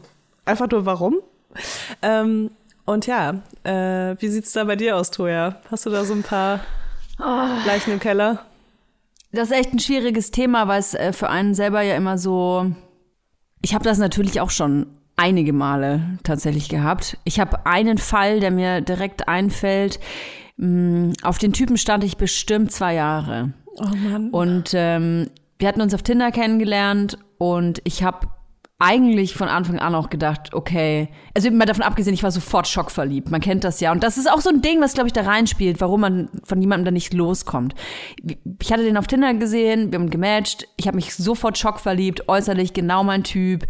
einfach nur warum? Ähm, und ja, äh, wie sieht's da bei dir aus, Toja? Hast du da so ein paar oh. Leichen im Keller? Das ist echt ein schwieriges Thema, weil es äh, für einen selber ja immer so. Ich habe das natürlich auch schon einige Male tatsächlich gehabt. Ich habe einen Fall, der mir direkt einfällt. Mm, auf den Typen stand ich bestimmt zwei Jahre. Oh Mann. Und ähm, wir hatten uns auf Tinder kennengelernt und ich habe eigentlich von Anfang an auch gedacht, okay, also mal davon abgesehen, ich war sofort schockverliebt. Man kennt das ja. Und das ist auch so ein Ding, was, glaube ich, da reinspielt, warum man von jemandem da nicht loskommt. Ich hatte den auf Tinder gesehen, wir haben gematcht, ich habe mich sofort schockverliebt, äußerlich genau mein Typ.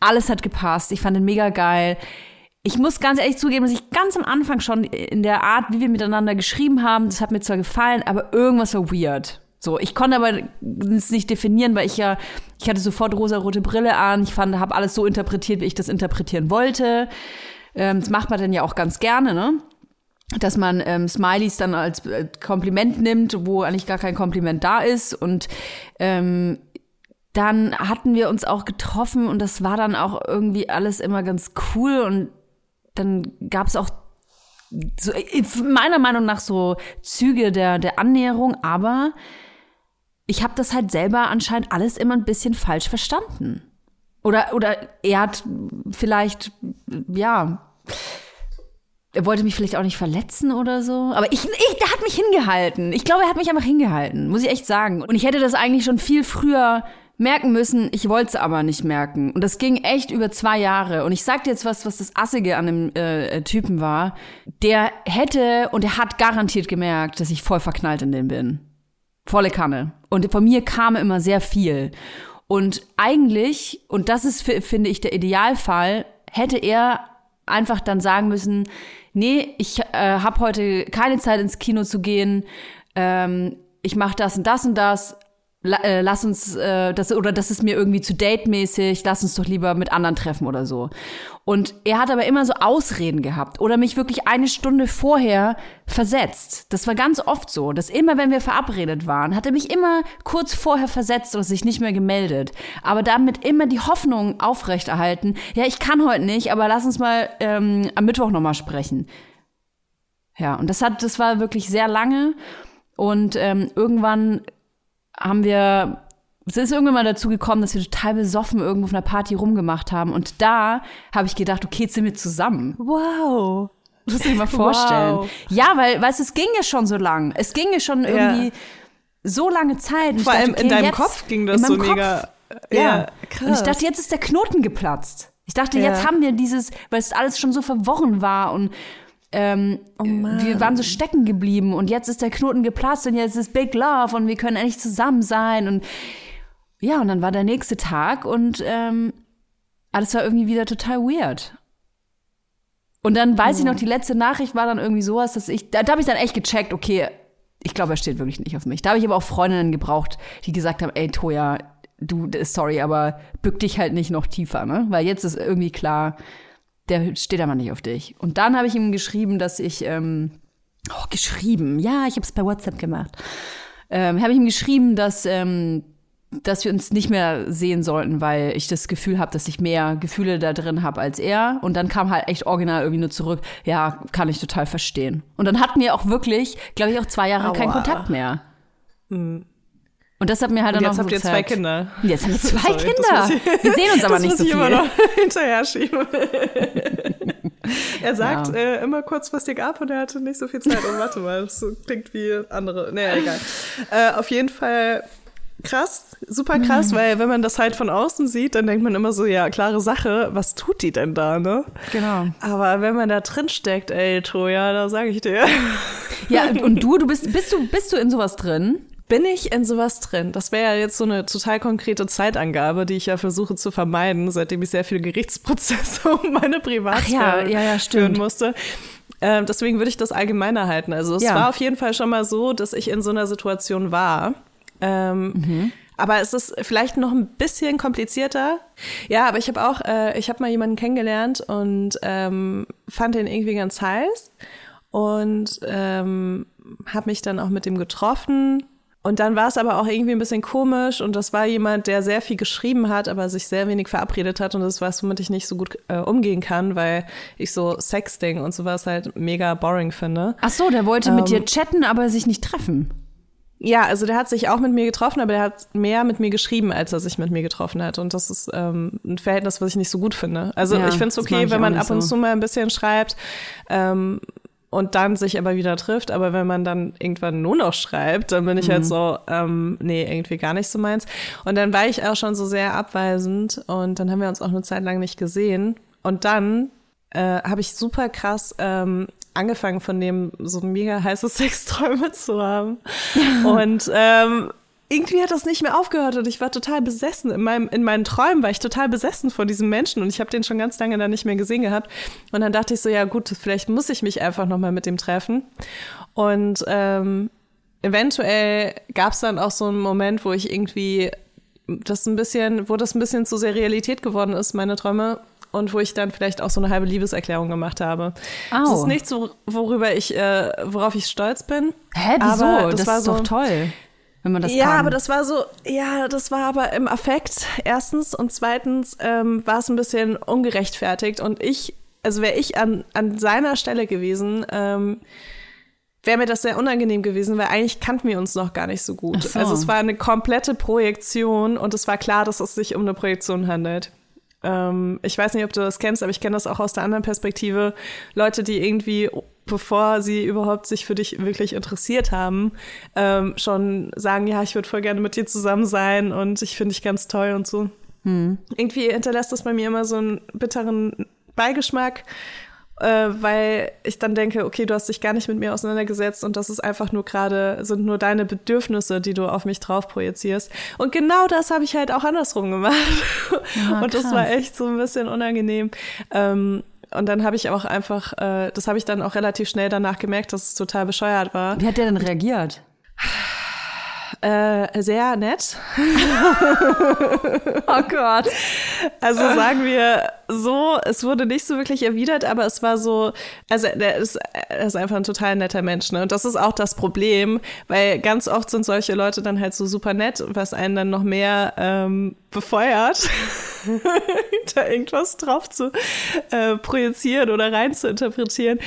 Alles hat gepasst, ich fand ihn mega geil. Ich muss ganz ehrlich zugeben, dass ich ganz am Anfang schon in der Art, wie wir miteinander geschrieben haben, das hat mir zwar gefallen, aber irgendwas war weird. So, ich konnte aber es nicht definieren, weil ich ja, ich hatte sofort rosa-rote Brille an. Ich fand, habe alles so interpretiert, wie ich das interpretieren wollte. Ähm, das macht man dann ja auch ganz gerne, ne? Dass man ähm, Smileys dann als äh, Kompliment nimmt, wo eigentlich gar kein Kompliment da ist. Und ähm, dann hatten wir uns auch getroffen und das war dann auch irgendwie alles immer ganz cool. Und dann gab es auch so, äh, meiner Meinung nach so Züge der, der Annäherung, aber ich habe das halt selber anscheinend alles immer ein bisschen falsch verstanden. Oder, oder er hat vielleicht, ja, er wollte mich vielleicht auch nicht verletzen oder so. Aber ich, ich, der hat mich hingehalten. Ich glaube, er hat mich einfach hingehalten, muss ich echt sagen. Und ich hätte das eigentlich schon viel früher merken müssen. Ich wollte es aber nicht merken. Und das ging echt über zwei Jahre. Und ich sag dir jetzt was, was das Assige an dem äh, Typen war. Der hätte und er hat garantiert gemerkt, dass ich voll verknallt in den bin. Volle Kanne. Und von mir kam immer sehr viel. Und eigentlich, und das ist, finde ich, der Idealfall, hätte er einfach dann sagen müssen, nee, ich äh, habe heute keine Zeit ins Kino zu gehen, ähm, ich mache das und das und das, äh, lass uns äh, das oder das ist mir irgendwie zu date-mäßig, lass uns doch lieber mit anderen treffen oder so. Und er hat aber immer so Ausreden gehabt oder mich wirklich eine Stunde vorher versetzt. Das war ganz oft so, dass immer, wenn wir verabredet waren, hat er mich immer kurz vorher versetzt oder sich nicht mehr gemeldet. Aber damit immer die Hoffnung aufrechterhalten, ja, ich kann heute nicht, aber lass uns mal ähm, am Mittwoch nochmal sprechen. Ja, und das hat, das war wirklich sehr lange. Und ähm, irgendwann haben wir, es ist irgendwann mal dazu gekommen, dass wir total besoffen irgendwo auf einer Party rumgemacht haben. Und da habe ich gedacht, okay, jetzt sind wir zusammen. Wow. Das muss ich mir mal vorstellen. Wow. Ja, weil, weißt du, es ging ja schon so lang. Es ging ja schon irgendwie ja. so lange Zeit. Vor allem okay, in deinem Kopf ging das so Kopf, mega. Ja, ja, krass. Und ich dachte, jetzt ist der Knoten geplatzt. Ich dachte, Ja. jetzt haben wir dieses, weil es alles schon so verworren war und ähm, Oh wir waren so stecken geblieben und jetzt ist der Knoten geplatzt und jetzt ist Big Love und wir können endlich zusammen sein und ja, und dann war der nächste Tag und ähm, alles war irgendwie wieder total weird. Und dann weiß ich noch, die letzte Nachricht war dann irgendwie sowas, dass ich, da, da habe ich dann echt gecheckt, okay, ich glaube, er steht wirklich nicht auf mich. Da habe ich aber auch Freundinnen gebraucht, die gesagt haben, ey, Toja, du, sorry, aber bück dich halt nicht noch tiefer, ne? Weil jetzt ist irgendwie klar, der steht aber nicht auf dich. Und dann habe ich ihm geschrieben, dass ich, ähm, oh, geschrieben, ja, ich habe es bei WhatsApp gemacht. Ähm, habe ich ihm geschrieben, dass, ähm, dass wir uns nicht mehr sehen sollten, weil ich das Gefühl habe, dass ich mehr Gefühle da drin habe als er. Und dann kam halt echt original irgendwie nur zurück, ja, kann ich total verstehen. Und dann hatten wir auch wirklich, glaube ich, auch zwei Jahre keinen Aua. Kontakt mehr. Und das hat mir halt Und dann jetzt auch habt ihr zwei. Kinder. Und Jetzt haben wir zwei Sorry, Kinder. ich- wir sehen uns aber das nicht muss so ich viel. immer noch hinterher schieben. er sagt äh, immer kurzfristig ab und er hatte nicht so viel Zeit. Oh, warte mal, das klingt wie andere. Naja, egal. Äh, auf jeden Fall krass, super krass, weil wenn man das halt von außen sieht, dann denkt man immer so, ja, klare Sache, was tut die denn da, ne? Genau. Aber wenn man da drin steckt, ey, Toja, da sage ich dir. Ja, und du, du bist, bist du, bist du in sowas drin? Bin ich in sowas drin? Das wäre ja jetzt so eine total konkrete Zeitangabe, die ich ja versuche zu vermeiden, seitdem ich sehr viele Gerichtsprozesse um meine Privatsphäre ja, ja, ja, führen musste. Ähm, deswegen würde ich das allgemeiner halten. Also es war auf jeden Fall schon mal so, dass ich in so einer Situation war. Ähm, Mhm. Aber es ist vielleicht noch ein bisschen komplizierter. Ja, aber ich habe auch, äh, ich habe mal jemanden kennengelernt und ähm, fand den irgendwie ganz heiß und ähm, habe mich dann auch mit dem getroffen. Und dann war es aber auch irgendwie ein bisschen komisch und das war jemand, der sehr viel geschrieben hat, aber sich sehr wenig verabredet hat und das ist was, womit ich nicht so gut äh, umgehen kann, weil ich so Sexting und sowas halt mega boring finde. Ach so, der wollte mit Ähm. dir chatten, aber sich nicht treffen. Ja, also der hat sich auch mit mir getroffen, aber der hat mehr mit mir geschrieben, als er sich mit mir getroffen hat. Und das ist ähm, ein Verhältnis, was ich nicht so gut finde. Also Ja, ich finde es okay, wenn man ab und so. zu mal ein bisschen schreibt ähm, und dann sich aber wieder trifft. Aber wenn man dann irgendwann nur noch schreibt, dann bin ich Mhm. halt so, ähm, nee, irgendwie gar nicht so meins. Und dann war ich auch schon so sehr abweisend und dann haben wir uns auch eine Zeit lang nicht gesehen. Und dann äh, habe ich super krass ähm, angefangen, von dem so mega heiße Sexträume zu haben. Und ähm, irgendwie hat das nicht mehr aufgehört und ich war total besessen. In, meinem, in meinen Träumen war ich total besessen von diesem Menschen und ich habe den schon ganz lange dann nicht mehr gesehen gehabt. Und dann dachte ich so, ja gut, vielleicht muss ich mich einfach nochmal mit dem treffen. Und ähm, eventuell gab es dann auch so einen Moment, wo ich irgendwie das ein bisschen, wo das ein bisschen zu sehr Realität geworden ist, meine Träume. Und wo ich dann vielleicht auch so eine halbe Liebeserklärung gemacht habe. Au. Das ist nichts, wo- worüber ich, äh, worauf ich stolz bin. Hä, wieso? Aber das, war ist so, doch toll, wenn man das ja, kann. aber das war so, ja, das war aber im Affekt, erstens. Und zweitens ähm, war es ein bisschen ungerechtfertigt. Und ich, also wäre ich an, an seiner Stelle gewesen, ähm, wäre mir das sehr unangenehm gewesen, weil eigentlich kannten wir uns noch gar nicht so gut. So. Also es war eine komplette Projektion und es war klar, dass es sich um eine Projektion handelt. Ähm, ich weiß nicht, ob du das kennst, aber ich kenne das auch aus der anderen Perspektive. Leute, die irgendwie, bevor sie überhaupt sich für dich wirklich interessiert haben, ähm, schon sagen, ja, ich würde voll gerne mit dir zusammen sein und ich finde dich ganz toll und so. Irgendwie hinterlässt das bei mir immer so einen bitteren Beigeschmack, äh, weil ich dann denke, okay, du hast dich gar nicht mit mir auseinandergesetzt und das ist einfach nur gerade, sind nur deine Bedürfnisse, die du auf mich drauf projizierst. Und genau das habe ich halt auch andersrum gemacht. Ja, und das krass. war echt so ein bisschen unangenehm. Ähm, und dann habe ich auch einfach, äh, das habe ich dann auch relativ schnell danach gemerkt, dass es total bescheuert war. Wie hat der denn reagiert? Äh, sehr nett. Oh Gott. Also sagen wir so, es wurde nicht so wirklich erwidert, aber es war so, also der ist, er ist einfach ein total netter Mensch, ne? Und das ist auch das Problem, weil ganz oft sind solche Leute dann halt so super nett, was einen dann noch mehr ähm, befeuert, da irgendwas drauf zu äh, projizieren oder rein zu interpretieren.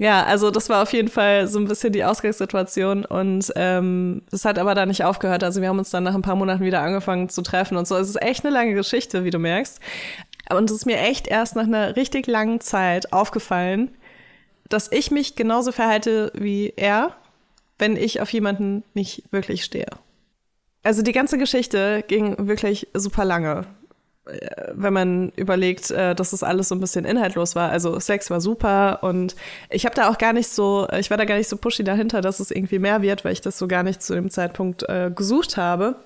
Ja, also das war auf jeden Fall so ein bisschen die Ausgangssituation und ähm, das hat aber da nicht aufgehört. Also wir haben uns dann nach ein paar Monaten wieder angefangen zu treffen und so. Es ist echt eine lange Geschichte, wie du merkst. Und es ist mir echt erst nach einer richtig langen Zeit aufgefallen, dass ich mich genauso verhalte wie er, wenn ich auf jemanden nicht wirklich stehe. Also die ganze Geschichte ging wirklich super lange. Wenn man überlegt, äh, dass das alles so ein bisschen inhaltlos war. Also Sex war super und ich habe da auch gar nicht so, ich war da gar nicht so pushy dahinter, dass es irgendwie mehr wird, weil ich das so gar nicht zu dem Zeitpunkt äh, gesucht habe.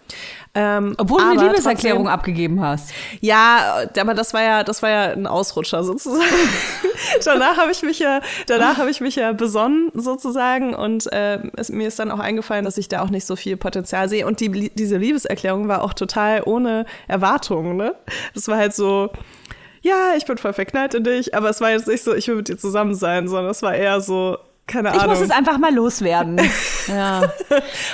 Ähm, Obwohl du eine Liebeserklärung trotzdem, abgegeben hast. Ja, aber das war ja, das war ja ein Ausrutscher sozusagen. danach habe ich mich ja, danach habe ich mich ja besonnen sozusagen und äh, es, mir ist dann auch eingefallen, dass ich da auch nicht so viel Potenzial sehe und die, diese Liebeserklärung war auch total ohne Erwartungen. Ne? Das war halt so, ja, ich bin voll verknallt in dich, aber es war jetzt nicht so, ich will mit dir zusammen sein, sondern es war eher so, keine Ahnung. Ich muss es einfach mal loswerden. ja. und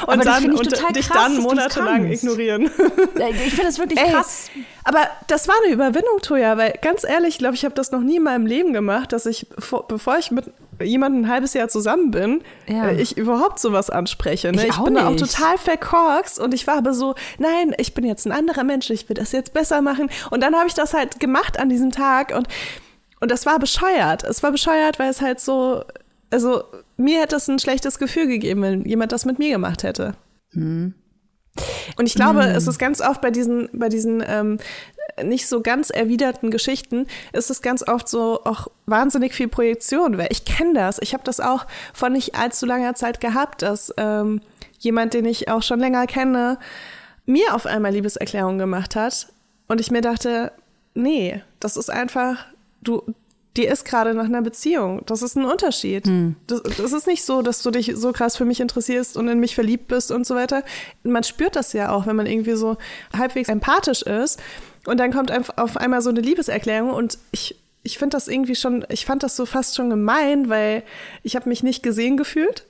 aber dann und dich krass, dann monatelang ignorieren. ich finde das wirklich Ey, krass. Aber das war eine Überwindung, Toja, weil ganz ehrlich, ich glaube, ich habe das noch nie in meinem Leben gemacht, dass ich, bevor ich mit jemandem ein halbes Jahr zusammen bin, ja. äh, ich überhaupt sowas anspreche. Ne? Ich, ich bin da auch total verkorkst und ich war aber so, nein, ich bin jetzt ein anderer Mensch, ich will das jetzt besser machen. Und dann habe ich das halt gemacht an diesem Tag und und das war bescheuert. Es war bescheuert, weil es halt so also mir hätte es ein schlechtes Gefühl gegeben, wenn jemand das mit mir gemacht hätte. Hm. Und ich glaube, hm. es ist ganz oft bei diesen, bei diesen ähm, nicht so ganz erwiderten Geschichten, ist es ganz oft so auch wahnsinnig viel Projektion, weil ich kenne das. Ich habe das auch vor nicht allzu langer Zeit gehabt, dass ähm, jemand, den ich auch schon länger kenne, mir auf einmal Liebeserklärung gemacht hat und ich mir dachte, nee, das ist einfach, du, dir ist gerade nach einer Beziehung. Das ist ein Unterschied. Hm. Das, das, ist nicht so, dass du dich so krass für mich interessierst und in mich verliebt bist und so weiter. Man spürt das ja auch, wenn man irgendwie so halbwegs empathisch ist. Und dann kommt auf einmal so eine Liebeserklärung und ich ich finde das irgendwie schon, ich fand das so fast schon gemein, weil ich habe mich nicht gesehen gefühlt.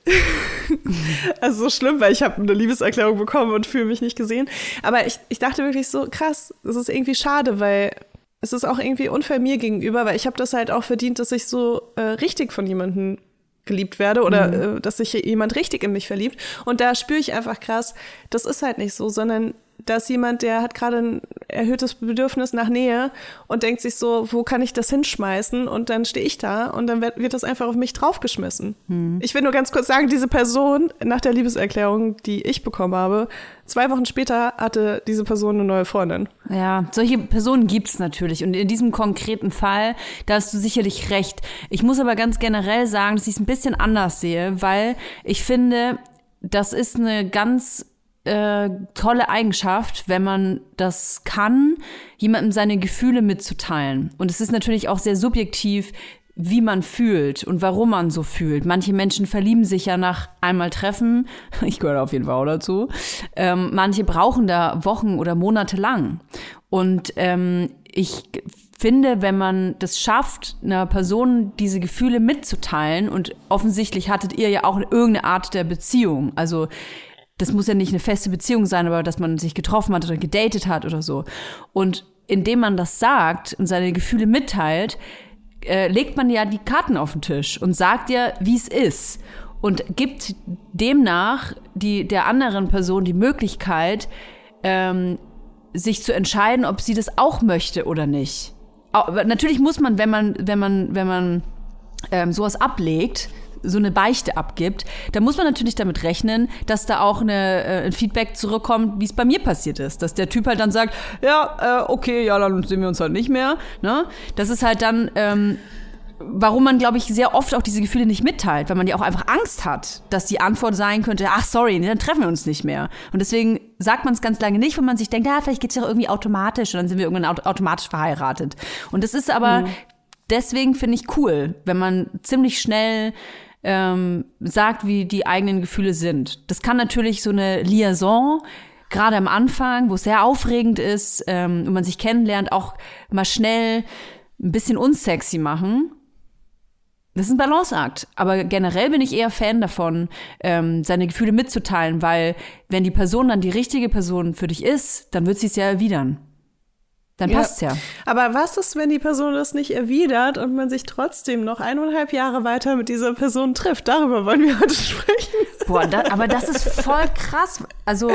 also so schlimm, weil ich habe eine Liebeserklärung bekommen und fühle mich nicht gesehen. Aber ich, ich dachte wirklich so, krass, das ist irgendwie schade, weil es ist auch irgendwie unfair mir gegenüber, weil ich habe das halt auch verdient, dass ich so äh, richtig von jemandem geliebt werde oder mhm. äh, dass sich jemand richtig in mich verliebt. Und da spüre ich einfach krass, das ist halt nicht so, sondern da ist jemand, der hat gerade ein erhöhtes Bedürfnis nach Nähe und denkt sich so, wo kann ich das hinschmeißen? Und dann stehe ich da und dann wird, wird das einfach auf mich draufgeschmissen. Hm. Ich will nur ganz kurz sagen, diese Person nach der Liebeserklärung, die ich bekommen habe, zwei Wochen später hatte diese Person eine neue Freundin. Ja, solche Personen gibt's natürlich. Und in diesem konkreten Fall, da hast du sicherlich recht. Ich muss aber ganz generell sagen, dass ich es ein bisschen anders sehe, weil ich finde, das ist eine ganz äh, tolle Eigenschaft, wenn man das kann, jemandem seine Gefühle mitzuteilen. Und es ist natürlich auch sehr subjektiv, wie man fühlt und warum man so fühlt. Manche Menschen verlieben sich ja nach einmal Treffen. Ich gehöre auf jeden Fall auch dazu. Ähm, manche brauchen da Wochen oder Monate lang. Und ähm, ich finde, wenn man das schafft, einer Person diese Gefühle mitzuteilen, und offensichtlich hattet ihr ja auch irgendeine Art der Beziehung. Also das muss ja nicht eine feste Beziehung sein, aber dass man sich getroffen hat oder gedatet hat oder so. Und indem man das sagt und seine Gefühle mitteilt, äh, legt man ja die Karten auf den Tisch und sagt ja, wie es ist. Und gibt demnach die, der anderen Person die Möglichkeit, ähm, sich zu entscheiden, ob sie das auch möchte oder nicht. Aber natürlich muss man, wenn man, wenn man, wenn man ähm, sowas ablegt, so eine Beichte abgibt, da muss man natürlich damit rechnen, dass da auch eine, äh, ein Feedback zurückkommt, wie es bei mir passiert ist. Dass der Typ halt dann sagt, ja, äh, okay, ja, dann sehen wir uns halt nicht mehr. Ne? Das ist halt dann, ähm, warum man, glaube ich, sehr oft auch diese Gefühle nicht mitteilt, weil man ja auch einfach Angst hat, dass die Antwort sein könnte, ach sorry, dann treffen wir uns nicht mehr. Und deswegen sagt man es ganz lange nicht, wenn man sich denkt, ja, vielleicht geht es ja irgendwie automatisch und dann sind wir irgendwann automatisch verheiratet. Und das ist aber, mhm. deswegen finde ich cool, wenn man ziemlich schnell ähm, sagt, wie die eigenen Gefühle sind. Das kann natürlich so eine Liaison gerade am Anfang, wo es sehr aufregend ist ähm, und man sich kennenlernt, auch mal schnell ein bisschen unsexy machen. Das ist ein Balanceakt. Aber generell bin ich eher Fan davon, ähm, seine Gefühle mitzuteilen, weil wenn die Person dann die richtige Person für dich ist, dann wird sie es ja erwidern. Dann ja. passt's ja. Aber was ist, wenn die Person das nicht erwidert und man sich trotzdem noch eineinhalb Jahre weiter mit dieser Person trifft? Darüber wollen wir heute sprechen. Boah, da, aber das ist voll krass. Also,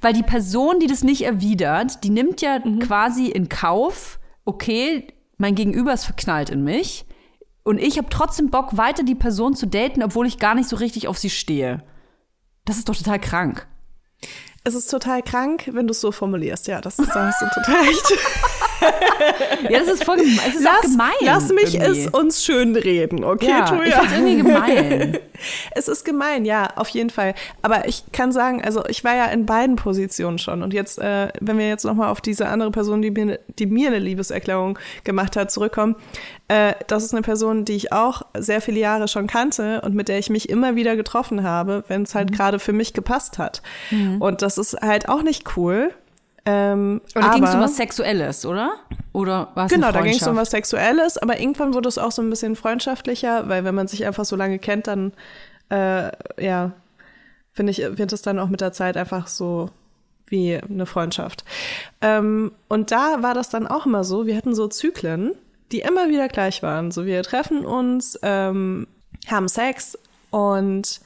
weil die Person, die das nicht erwidert, die nimmt ja mhm. quasi in Kauf, okay, mein Gegenüber ist verknallt in mich und ich habe trotzdem Bock, weiter die Person zu daten, obwohl ich gar nicht so richtig auf sie stehe. Das ist doch total krank es ist total krank, wenn du es so formulierst. Ja, das, du total recht. ja, das ist voll es ist lass, gemein. Lass mich irgendwie. es uns schön reden, okay, ja, Julia? Ich finde irgendwie gemein. es ist gemein, ja, auf jeden Fall. Aber ich kann sagen, also ich war ja in beiden Positionen schon. Und jetzt, äh, wenn wir jetzt nochmal auf diese andere Person, die mir, die mir eine Liebeserklärung gemacht hat, zurückkommen, äh, das ist eine Person, die ich auch sehr viele Jahre schon kannte und mit der ich mich immer wieder getroffen habe, wenn es halt mhm. gerade für mich gepasst hat. Mhm. Und das ist halt auch nicht cool. Ähm, da ging es um was Sexuelles, oder? Oder was Genau, da ging es um was Sexuelles, aber irgendwann wurde es auch so ein bisschen freundschaftlicher, weil wenn man sich einfach so lange kennt, dann äh, ja, finde ich, wird es dann auch mit der Zeit einfach so wie eine Freundschaft. Ähm, und da war das dann auch immer so, wir hatten so Zyklen, die immer wieder gleich waren. So, wir treffen uns, ähm, haben Sex und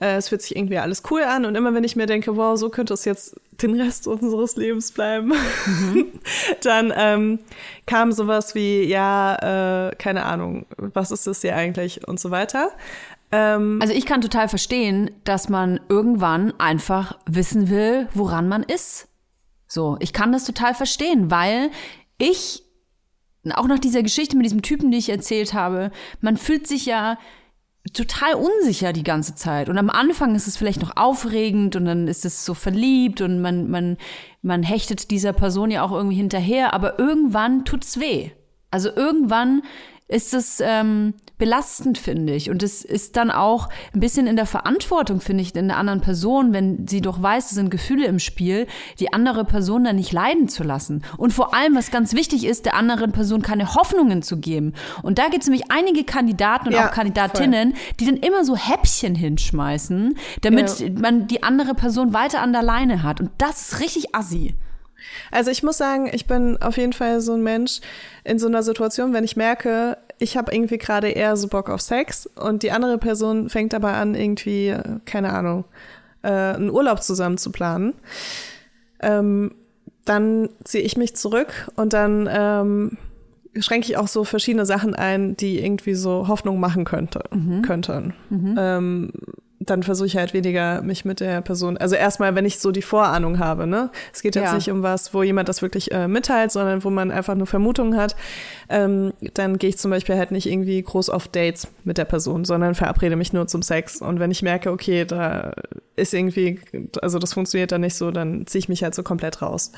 äh, es fühlt sich irgendwie alles cool an. Und immer wenn ich mir denke, wow, so könnte es jetzt den Rest unseres Lebens bleiben, mhm. dann ähm, kam sowas wie, ja, äh, keine Ahnung, was ist das hier eigentlich und so weiter. Ähm, also ich kann total verstehen, dass man irgendwann einfach wissen will, woran man ist. So, ich kann das total verstehen, weil ich auch nach dieser Geschichte mit diesem Typen, die ich erzählt habe, man fühlt sich ja total unsicher die ganze Zeit. Und am Anfang ist es vielleicht noch aufregend und dann ist es so verliebt und man, man, man hechtet dieser Person ja auch irgendwie hinterher, aber irgendwann tut's weh. Also irgendwann ist es ähm, belastend, finde ich. Und es ist dann auch ein bisschen in der Verantwortung, finde ich, in der anderen Person, wenn sie doch weiß, es sind Gefühle im Spiel, die andere Person dann nicht leiden zu lassen. Und vor allem, was ganz wichtig ist, der anderen Person keine Hoffnungen zu geben. Und da gibt es nämlich einige Kandidaten und ja, auch Kandidatinnen, voll. die dann immer so Häppchen hinschmeißen, damit ja. man die andere Person weiter an der Leine hat. Und das ist richtig assi. Also ich muss sagen, ich bin auf jeden Fall so ein Mensch in so einer Situation, wenn ich merke, ich habe irgendwie gerade eher so Bock auf Sex und die andere Person fängt aber an, irgendwie, keine Ahnung, äh, einen Urlaub zusammen zu planen. Ähm, dann ziehe ich mich zurück und dann ähm, schränke ich auch so verschiedene Sachen ein, die irgendwie so Hoffnung machen könnte, mhm. könnten. Mhm. Ähm, dann versuche ich halt weniger mich mit der Person, also erstmal, wenn ich so die Vorahnung habe, ne? Es geht jetzt ja. nicht um was, wo jemand das wirklich äh, mitteilt, sondern wo man einfach nur Vermutungen hat. Ähm, dann gehe ich zum Beispiel halt nicht irgendwie groß auf Dates mit der Person, sondern verabrede mich nur zum Sex. Und wenn ich merke, okay, da ist irgendwie, also das funktioniert dann nicht so, dann ziehe ich mich halt so komplett raus.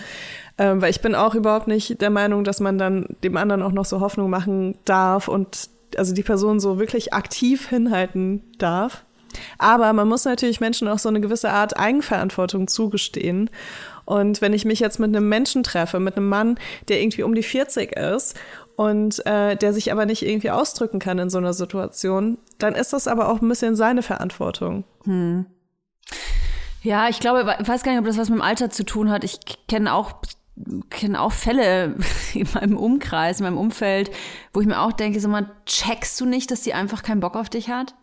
Ähm, weil ich bin auch überhaupt nicht der Meinung, dass man dann dem anderen auch noch so Hoffnung machen darf und also die Person so wirklich aktiv hinhalten darf aber man muss natürlich Menschen auch so eine gewisse Art Eigenverantwortung zugestehen. Und wenn ich mich jetzt mit einem Menschen treffe, mit einem Mann, der irgendwie um die 40 ist und äh, der sich aber nicht irgendwie ausdrücken kann in so einer Situation, dann ist das aber auch ein bisschen seine Verantwortung. Hm. Ja, ich glaube, ich weiß gar nicht, ob das was mit dem Alter zu tun hat. Ich kenne auch kenne auch Fälle in meinem Umkreis, in meinem Umfeld, wo ich mir auch denke, so mal, checkst du nicht, dass sie einfach keinen Bock auf dich hat?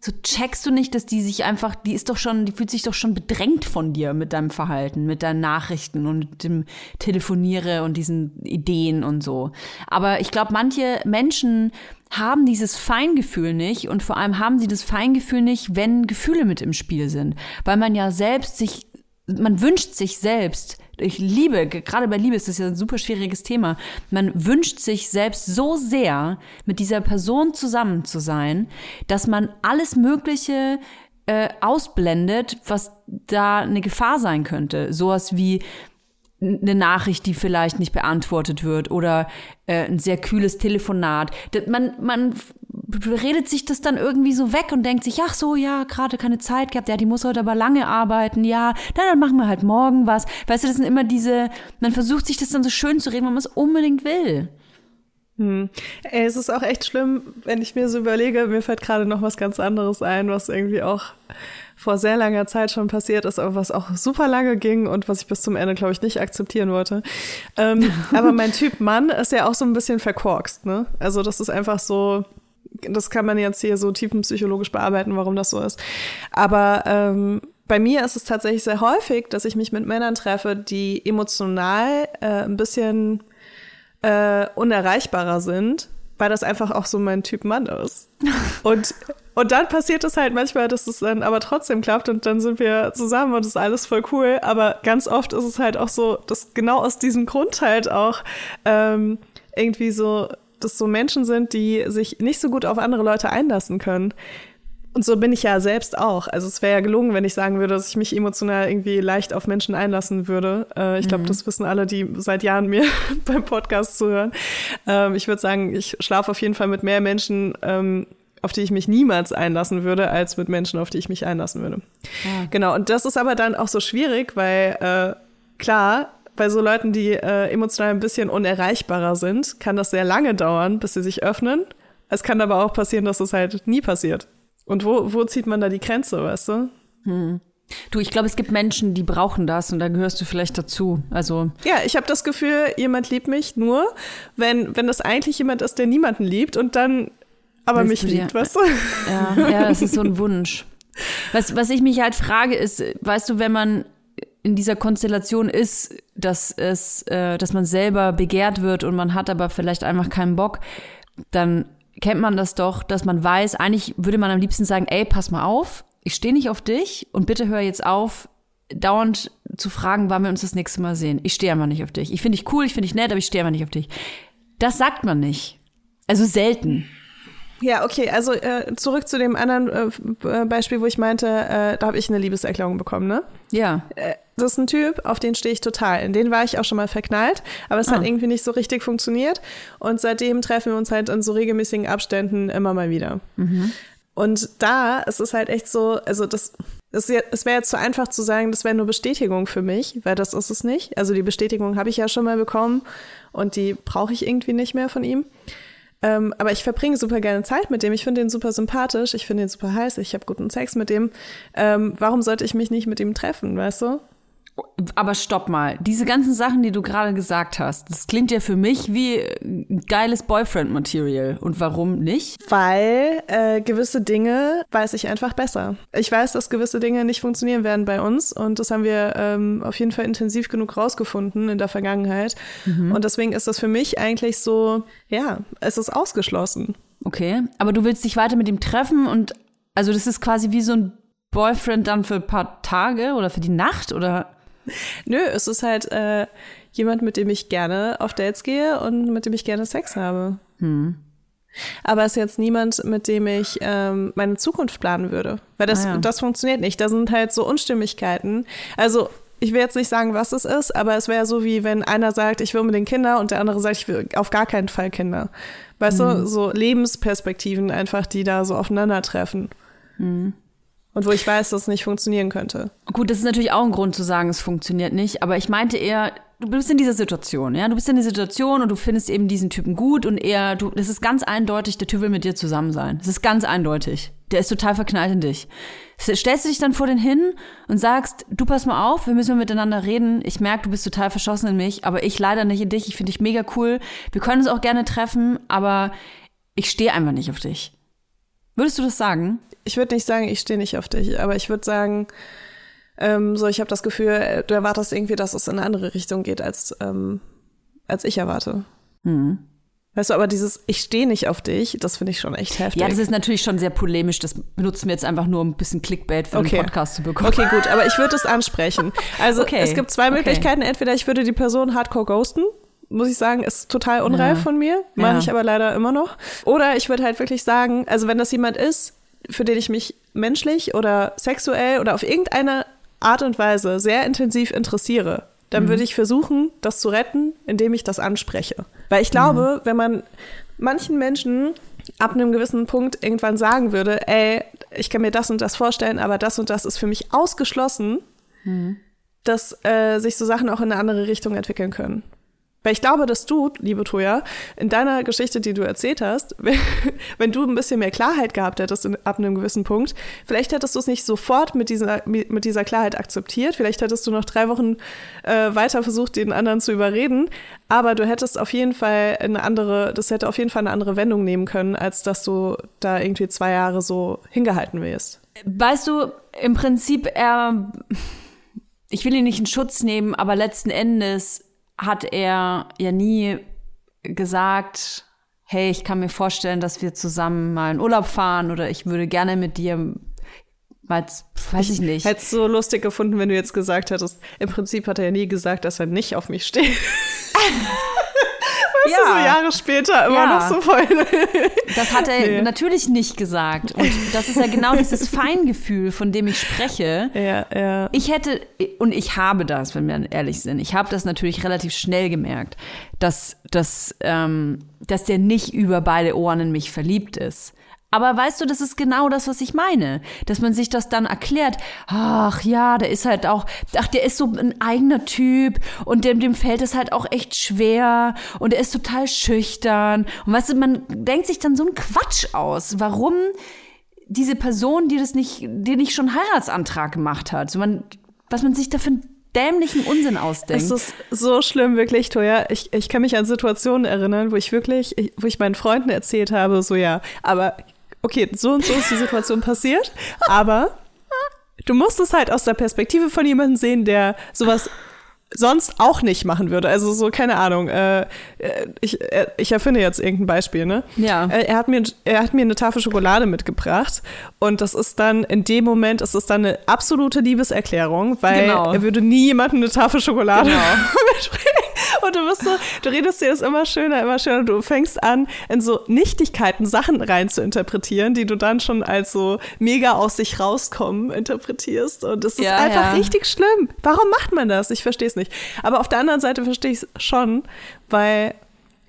So checkst du nicht, dass die sich einfach, die ist doch schon, die fühlt sich doch schon bedrängt von dir mit deinem Verhalten, mit deinen Nachrichten und dem Telefoniere und diesen Ideen und so. Aber ich glaube, manche Menschen haben dieses Feingefühl nicht und vor allem haben sie das Feingefühl nicht, wenn Gefühle mit im Spiel sind, weil man ja selbst sich, man wünscht sich selbst ich liebe, gerade bei Liebe ist das ja ein super schwieriges Thema. Man wünscht sich selbst so sehr, mit dieser Person zusammen zu sein, dass man alles Mögliche äh, ausblendet, was da eine Gefahr sein könnte. Sowas wie eine Nachricht, die vielleicht nicht beantwortet wird oder äh, ein sehr kühles Telefonat. Man, man redet sich das dann irgendwie so weg und denkt sich, ach so, ja, gerade keine Zeit gehabt, ja, die muss heute aber lange arbeiten, ja, dann, dann machen wir halt morgen was. Weißt du, das sind immer diese, man versucht sich das dann so schön zu reden, weil man es unbedingt will. Hm. Ey, es ist auch echt schlimm, wenn ich mir so überlege, mir fällt gerade noch was ganz anderes ein, was irgendwie auch vor sehr langer Zeit schon passiert ist, aber was auch super lange ging und was ich bis zum Ende, glaube ich, nicht akzeptieren wollte. Ähm, aber mein Typ Mann ist ja auch so ein bisschen verkorkst, ne? Also das ist einfach so, das kann man jetzt hier so tiefenpsychologisch bearbeiten, warum das so ist. Aber ähm, bei mir ist es tatsächlich sehr häufig, dass ich mich mit Männern treffe, die emotional äh, ein bisschen äh, unerreichbarer sind weil das einfach auch so mein Typ Mann ist. Und, und dann passiert es halt manchmal, dass es dann aber trotzdem klappt und dann sind wir zusammen und es ist alles voll cool. Aber ganz oft ist es halt auch so, dass genau aus diesem Grund halt auch ähm, irgendwie so, dass so Menschen sind, die sich nicht so gut auf andere Leute einlassen können. Und so bin ich ja selbst auch. Also es wäre ja gelungen, wenn ich sagen würde, dass ich mich emotional irgendwie leicht auf Menschen einlassen würde. Äh, ich glaube, mhm. das wissen alle, die seit Jahren mir beim Podcast zuhören. Ähm, ich würde sagen, ich schlafe auf jeden Fall mit mehr Menschen, ähm, auf die ich mich niemals einlassen würde, als mit Menschen, auf die ich mich einlassen würde. Ja. Genau. Und das ist aber dann auch so schwierig, weil äh, klar, bei so Leuten, die äh, emotional ein bisschen unerreichbarer sind, kann das sehr lange dauern, bis sie sich öffnen. Es kann aber auch passieren, dass es halt nie passiert. Und wo, wo zieht man da die Grenze, weißt du? Hm. Du, ich glaube, es gibt Menschen, die brauchen das und da gehörst du vielleicht dazu. Also ja, ich habe das Gefühl, jemand liebt mich nur, wenn wenn das eigentlich jemand ist, der niemanden liebt und dann aber mich liebt, weißt du? Ja, ja, das ist so ein Wunsch. Was was ich mich halt frage ist, weißt du, wenn man in dieser Konstellation ist, dass es, äh, dass man selber begehrt wird und man hat aber vielleicht einfach keinen Bock, dann kennt man das doch, dass man weiß, eigentlich würde man am liebsten sagen, ey, pass mal auf, ich stehe nicht auf dich und bitte hör jetzt auf, dauernd zu fragen, wann wir uns das nächste Mal sehen. Ich stehe einfach nicht auf dich. Ich finde dich cool, ich finde dich nett, aber ich stehe einfach nicht auf dich. Das sagt man nicht. Also selten. Ja, okay, also äh, zurück zu dem anderen äh, Beispiel, wo ich meinte, äh, da habe ich eine Liebeserklärung bekommen, ne? Ja. Äh, das ist ein Typ, auf den stehe ich total. In den war ich auch schon mal verknallt, aber es ah. hat irgendwie nicht so richtig funktioniert. Und seitdem treffen wir uns halt in so regelmäßigen Abständen immer mal wieder. Mhm. Und da ist es halt echt so, also das, es wäre jetzt zu einfach zu sagen, das wäre nur Bestätigung für mich, weil das ist es nicht. Also die Bestätigung habe ich ja schon mal bekommen und die brauche ich irgendwie nicht mehr von ihm. Ähm, aber ich verbringe super gerne Zeit mit dem. Ich finde ihn super sympathisch. Ich finde ihn super heiß. Ich habe guten Sex mit dem. Ähm, warum sollte ich mich nicht mit ihm treffen, weißt du? Aber stopp mal. Diese ganzen Sachen, die du gerade gesagt hast, das klingt ja für mich wie geiles Boyfriend-Material. Und warum nicht? Weil äh, gewisse Dinge weiß ich einfach besser. Ich weiß, dass gewisse Dinge nicht funktionieren werden bei uns. Und das haben wir ähm, auf jeden Fall intensiv genug rausgefunden in der Vergangenheit. Mhm. Und deswegen ist das für mich eigentlich so, ja, es ist ausgeschlossen. Okay. Aber du willst dich weiter mit ihm treffen und also das ist quasi wie so ein Boyfriend dann für ein paar Tage oder für die Nacht oder? Nö, es ist halt äh, jemand, mit dem ich gerne auf Dates gehe und mit dem ich gerne Sex habe. Hm. Aber es ist jetzt niemand, mit dem ich ähm, meine Zukunft planen würde. Weil das, ah, ja. das funktioniert nicht. Da sind halt so Unstimmigkeiten. Also, ich will jetzt nicht sagen, was es ist, aber es wäre so wie wenn einer sagt, ich will unbedingt Kinder und der andere sagt, ich will auf gar keinen Fall Kinder. Weißt mhm. du, so Lebensperspektiven einfach, die da so aufeinandertreffen. Mhm. Und wo ich weiß, dass es nicht funktionieren könnte. Gut, das ist natürlich auch ein Grund zu sagen, es funktioniert nicht. Aber ich meinte eher, du bist in dieser Situation, ja, du bist in dieser Situation und du findest eben diesen Typen gut und er, du, das ist ganz eindeutig, der Typ will mit dir zusammen sein. Das ist ganz eindeutig. Der ist total verknallt in dich. Stellst du dich dann vor den hin und sagst, du pass mal auf, wir müssen mal miteinander reden. Ich merke, du bist total verschossen in mich, aber ich leider nicht in dich. Ich finde dich mega cool. Wir können uns auch gerne treffen, aber ich stehe einfach nicht auf dich. Würdest du das sagen? ich würde nicht sagen, ich stehe nicht auf dich, aber ich würde sagen, ähm, so, ich habe das Gefühl, äh, du erwartest irgendwie, dass es in eine andere Richtung geht, als, ähm, als ich erwarte. Mhm. Weißt du, aber dieses Ich stehe nicht auf dich, das finde ich schon echt heftig. Ja, das ist natürlich schon sehr polemisch. Das benutzen wir jetzt einfach nur, um ein bisschen Clickbait für okay. den Podcast zu bekommen. Okay, gut, aber ich würde es ansprechen. Also okay. es gibt zwei Möglichkeiten. Okay. Entweder ich würde die Person hardcore ghosten, muss ich sagen, ist total unreif ja. von mir. Mache ja. ich aber leider immer noch. Oder ich würde halt wirklich sagen, also wenn das jemand ist, für den ich mich menschlich oder sexuell oder auf irgendeine Art und Weise sehr intensiv interessiere, dann mhm. würde ich versuchen, das zu retten, indem ich das anspreche. Weil ich glaube, mhm. wenn man manchen Menschen ab einem gewissen Punkt irgendwann sagen würde, ey, ich kann mir das und das vorstellen, aber das und das ist für mich ausgeschlossen, mhm. dass äh, sich so Sachen auch in eine andere Richtung entwickeln können. Weil ich glaube, dass du, liebe Toja, in deiner Geschichte, die du erzählt hast, wenn du ein bisschen mehr Klarheit gehabt hättest in, ab einem gewissen Punkt, vielleicht hättest du es nicht sofort mit dieser, mit dieser Klarheit akzeptiert. Vielleicht hättest du noch drei Wochen äh, weiter versucht, den anderen zu überreden. Aber du hättest auf jeden Fall eine andere, das hätte auf jeden Fall eine andere Wendung nehmen können, als dass du da irgendwie zwei Jahre so hingehalten wirst. Weißt du, im Prinzip, er, ich will ihn nicht in Schutz nehmen, aber letzten Endes hat er ja nie gesagt, hey, ich kann mir vorstellen, dass wir zusammen mal in Urlaub fahren oder ich würde gerne mit dir mal, weiß ich nicht. Hätte es so lustig gefunden, wenn du jetzt gesagt hättest, im Prinzip hat er ja nie gesagt, dass er nicht auf mich steht. weißt ja. du, so Jahre später immer ja. noch so voll. das hat er nee. natürlich nicht gesagt. Und das ist ja genau dieses Feingefühl, von dem ich spreche. Ja, ja. Ich hätte, und ich habe das, wenn wir ehrlich sind, ich habe das natürlich relativ schnell gemerkt, dass, dass, ähm, dass der nicht über beide Ohren in mich verliebt ist. Aber weißt du, das ist genau das, was ich meine. Dass man sich das dann erklärt. Ach ja, der ist halt auch, ach, der ist so ein eigener Typ und dem, dem fällt es halt auch echt schwer und er ist total schüchtern. Und weißt du, man denkt sich dann so einen Quatsch aus. Warum diese Person, die das nicht, die nicht schon Heiratsantrag gemacht hat. So man, was man sich da für einen dämlichen Unsinn ausdenkt. Es ist so schlimm, wirklich, Toja. Ich, ich kann mich an Situationen erinnern, wo ich wirklich, wo ich meinen Freunden erzählt habe, so ja, aber okay, so und so ist die Situation passiert, aber du musst es halt aus der Perspektive von jemandem sehen, der sowas sonst auch nicht machen würde. Also so, keine Ahnung, äh, äh ich, äh, ich erfinde jetzt irgendein Beispiel, ne? Ja. Äh, er, hat mir, er hat mir eine Tafel Schokolade mitgebracht und das ist dann, in dem Moment ist es dann eine absolute Liebeserklärung, weil genau. er würde nie jemandem eine Tafel Schokolade genau. mitbringen. Und du bist so, du redest dir das immer schöner, immer schöner. Du fängst an, in so Nichtigkeiten Sachen rein zu interpretieren, die du dann schon als so mega aus sich rauskommen interpretierst. Und das ist ja, einfach ja. richtig schlimm. Warum macht man das? Ich verstehe es nicht. Aber auf der anderen Seite verstehe ich es schon, weil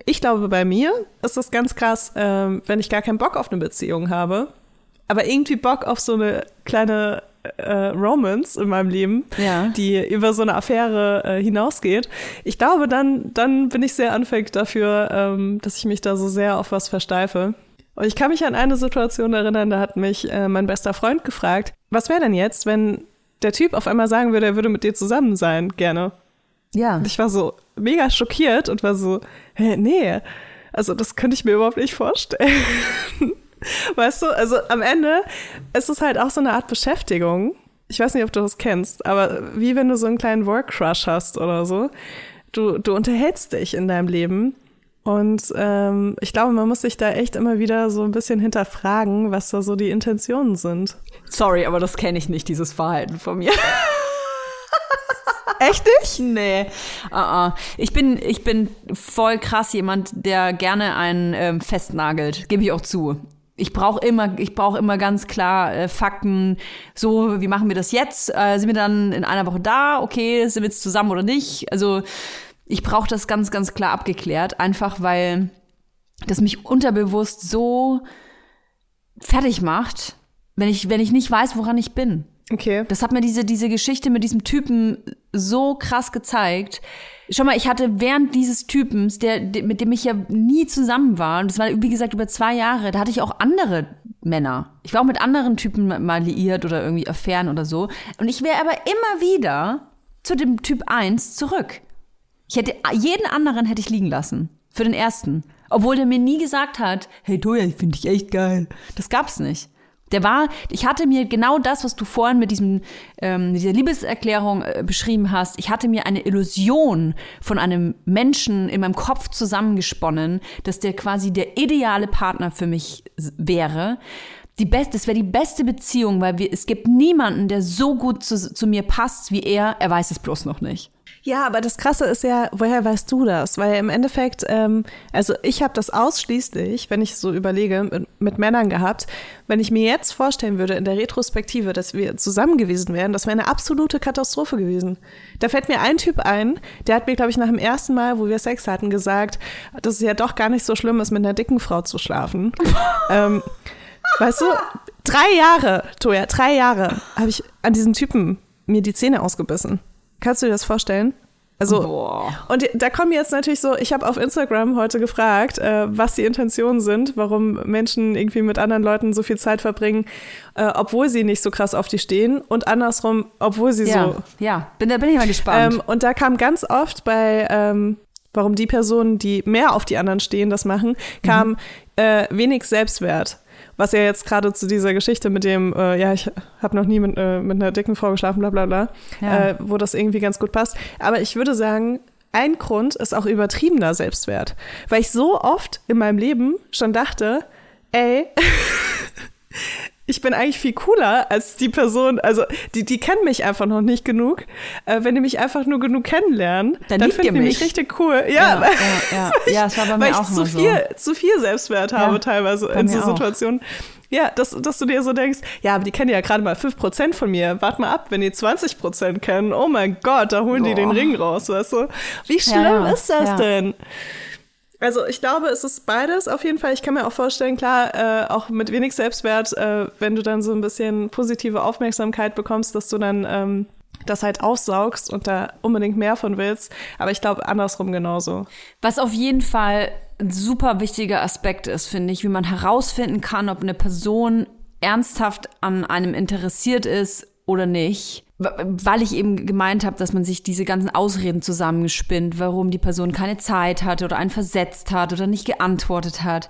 ich glaube, bei mir ist das ganz krass, ähm, wenn ich gar keinen Bock auf eine Beziehung habe, aber irgendwie Bock auf so eine kleine äh, Romance in meinem Leben, ja. die über so eine Affäre äh, hinausgeht. Ich glaube, dann, dann bin ich sehr anfällig dafür, ähm, dass ich mich da so sehr auf was versteife. Und ich kann mich an eine Situation erinnern, da hat mich äh, mein bester Freund gefragt, was wäre denn jetzt, wenn der Typ auf einmal sagen würde, er würde mit dir zusammen sein, gerne. Ja. Und ich war so mega schockiert und war so, hä, nee, also das könnte ich mir überhaupt nicht vorstellen. Weißt du, also am Ende ist es halt auch so eine Art Beschäftigung. Ich weiß nicht, ob du das kennst, aber wie wenn du so einen kleinen Work-Crush hast oder so. Du, du unterhältst dich in deinem Leben und ähm, ich glaube, man muss sich da echt immer wieder so ein bisschen hinterfragen, was da so die Intentionen sind. Sorry, aber das kenne ich nicht, dieses Verhalten von mir. Echt nicht? Nee. Uh -uh. Ich, bin, ich bin voll krass jemand, der gerne einen ähm, festnagelt. Gebe ich auch zu ich brauche immer, ich brauche immer ganz klar äh, Fakten. So, wie machen wir das jetzt? Äh, sind wir dann in einer Woche da? Okay, sind wir jetzt zusammen oder nicht? Also ich brauche das ganz, ganz klar abgeklärt, einfach weil das mich unterbewusst so fertig macht, wenn ich, wenn ich nicht weiß, woran ich bin. Okay. Das hat mir diese, diese Geschichte mit diesem Typen so krass gezeigt. Schau mal, ich hatte während dieses Typens, der, mit dem ich ja nie zusammen war, und das war wie gesagt über zwei Jahre, da hatte ich auch andere Männer. Ich war auch mit anderen Typen mal liiert oder irgendwie Affären oder so. Und ich wäre aber immer wieder zu dem Typ 1 zurück. Ich hätte jeden anderen hätte ich liegen lassen. Für den ersten. Obwohl der mir nie gesagt hat, hey Toja, ich finde dich echt geil. Das gab's nicht. Der war, ich hatte mir genau das, was du vorhin mit diesem, ähm, dieser Liebeserklärung äh, beschrieben hast. Ich hatte mir eine Illusion von einem Menschen in meinem Kopf zusammengesponnen, dass der quasi der ideale Partner für mich wäre. Die beste, das wäre die beste Beziehung, weil wir, es gibt niemanden, der so gut zu, zu mir passt wie er. Er weiß es bloß noch nicht. Ja, aber das Krasse ist ja, woher weißt du das? Weil im Endeffekt, ähm, also ich habe das ausschließlich, wenn ich so überlege, mit, mit, Männern gehabt. Wenn ich mir jetzt vorstellen würde in der Retrospektive, dass wir zusammen gewesen wären, das wäre eine absolute Katastrophe gewesen. Da fällt mir ein Typ ein, der hat mir, glaube ich, nach dem ersten Mal, wo wir Sex hatten, gesagt, dass es ja doch gar nicht so schlimm ist, mit einer dicken Frau zu schlafen. ähm, weißt du, drei Jahre, Toja, drei Jahre habe ich an diesem Typen mir die Zähne ausgebissen. Kannst du dir das vorstellen? Also, Boah. und da kommen jetzt natürlich so, ich habe auf Instagram heute gefragt, äh, was die Intentionen sind, warum Menschen irgendwie mit anderen Leuten so viel Zeit verbringen, äh, obwohl sie nicht so krass auf die stehen und andersrum, obwohl sie ja, so. Ja, bin, da bin ich mal gespannt. Ähm, und da kam ganz oft bei, ähm, warum die Personen, die mehr auf die anderen stehen, das machen, kam mhm. äh, wenig Selbstwert. Was ja jetzt gerade zu dieser Geschichte mit dem, äh, ja, ich habe noch nie mit, äh, mit einer dicken Frau geschlafen, bla bla bla, ja. äh, wo das irgendwie ganz gut passt. Aber ich würde sagen, ein Grund ist auch übertriebener Selbstwert. Weil ich so oft in meinem Leben schon dachte, ey, ich bin eigentlich viel cooler als die Person, also die, die kennen mich einfach noch nicht genug. Äh, wenn die mich einfach nur genug kennenlernen, dann, dann finden die mich richtig cool. Ja, ja, ja, ja. ja das war bei mir weil ich auch zu viel, so. zu viel Selbstwert habe ja, teilweise in so Situationen. Ja, dass, dass du dir so denkst, ja, aber die kennen ja gerade mal 5% von mir. Wart mal ab, wenn die 20% kennen. Oh mein Gott, da holen oh. die den Ring raus, weißt du? Wie schlimm ist das denn? Also ich glaube, es ist beides auf jeden Fall. Ich kann mir auch vorstellen, klar, äh, auch mit wenig Selbstwert, äh, wenn du dann so ein bisschen positive Aufmerksamkeit bekommst, dass du dann ähm, das halt aufsaugst und da unbedingt mehr von willst. Aber ich glaube andersrum genauso. Was auf jeden Fall ein super wichtiger Aspekt ist, finde ich, wie man herausfinden kann, ob eine Person ernsthaft an einem interessiert ist oder nicht weil ich eben gemeint habe, dass man sich diese ganzen Ausreden zusammengespinnt, warum die Person keine Zeit hatte oder einen versetzt hat oder nicht geantwortet hat.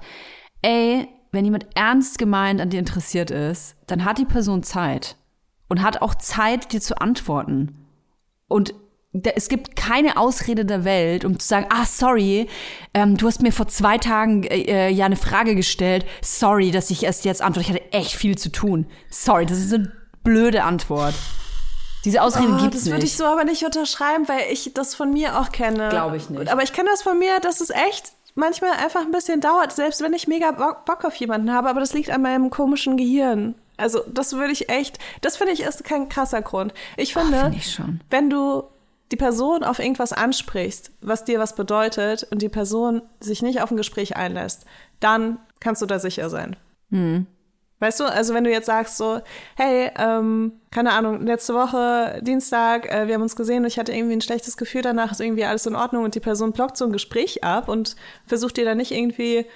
Ey, wenn jemand ernst gemeint an dir interessiert ist, dann hat die Person Zeit und hat auch Zeit, dir zu antworten. Und es gibt keine Ausrede der Welt, um zu sagen, ah, sorry, ähm, du hast mir vor zwei Tagen äh, äh ja eine Frage gestellt. Sorry, dass ich erst jetzt antworte. Ich hatte echt viel zu tun. Sorry, das ist eine blöde Antwort. Diese Ausrede oh, gibt's das nicht. Das würde ich so aber nicht unterschreiben, weil ich das von mir auch kenne. Glaube ich nicht. Aber ich kenne das von mir, dass es echt manchmal einfach ein bisschen dauert, selbst wenn ich mega Bock auf jemanden habe, aber das liegt an meinem komischen Gehirn. Also, das würde ich echt, das finde ich ist kein krasser Grund. Ich finde, oh, find ich wenn du die Person auf irgendwas ansprichst, was dir was bedeutet und die Person sich nicht auf ein Gespräch einlässt, dann kannst du da sicher sein. Hm. Weißt du, also wenn du jetzt sagst so, hey, ähm, keine Ahnung, letzte Woche, Dienstag, äh, wir haben uns gesehen und ich hatte irgendwie ein schlechtes Gefühl danach, ist irgendwie alles in Ordnung und die Person blockt so ein Gespräch ab und versucht dir dann nicht irgendwie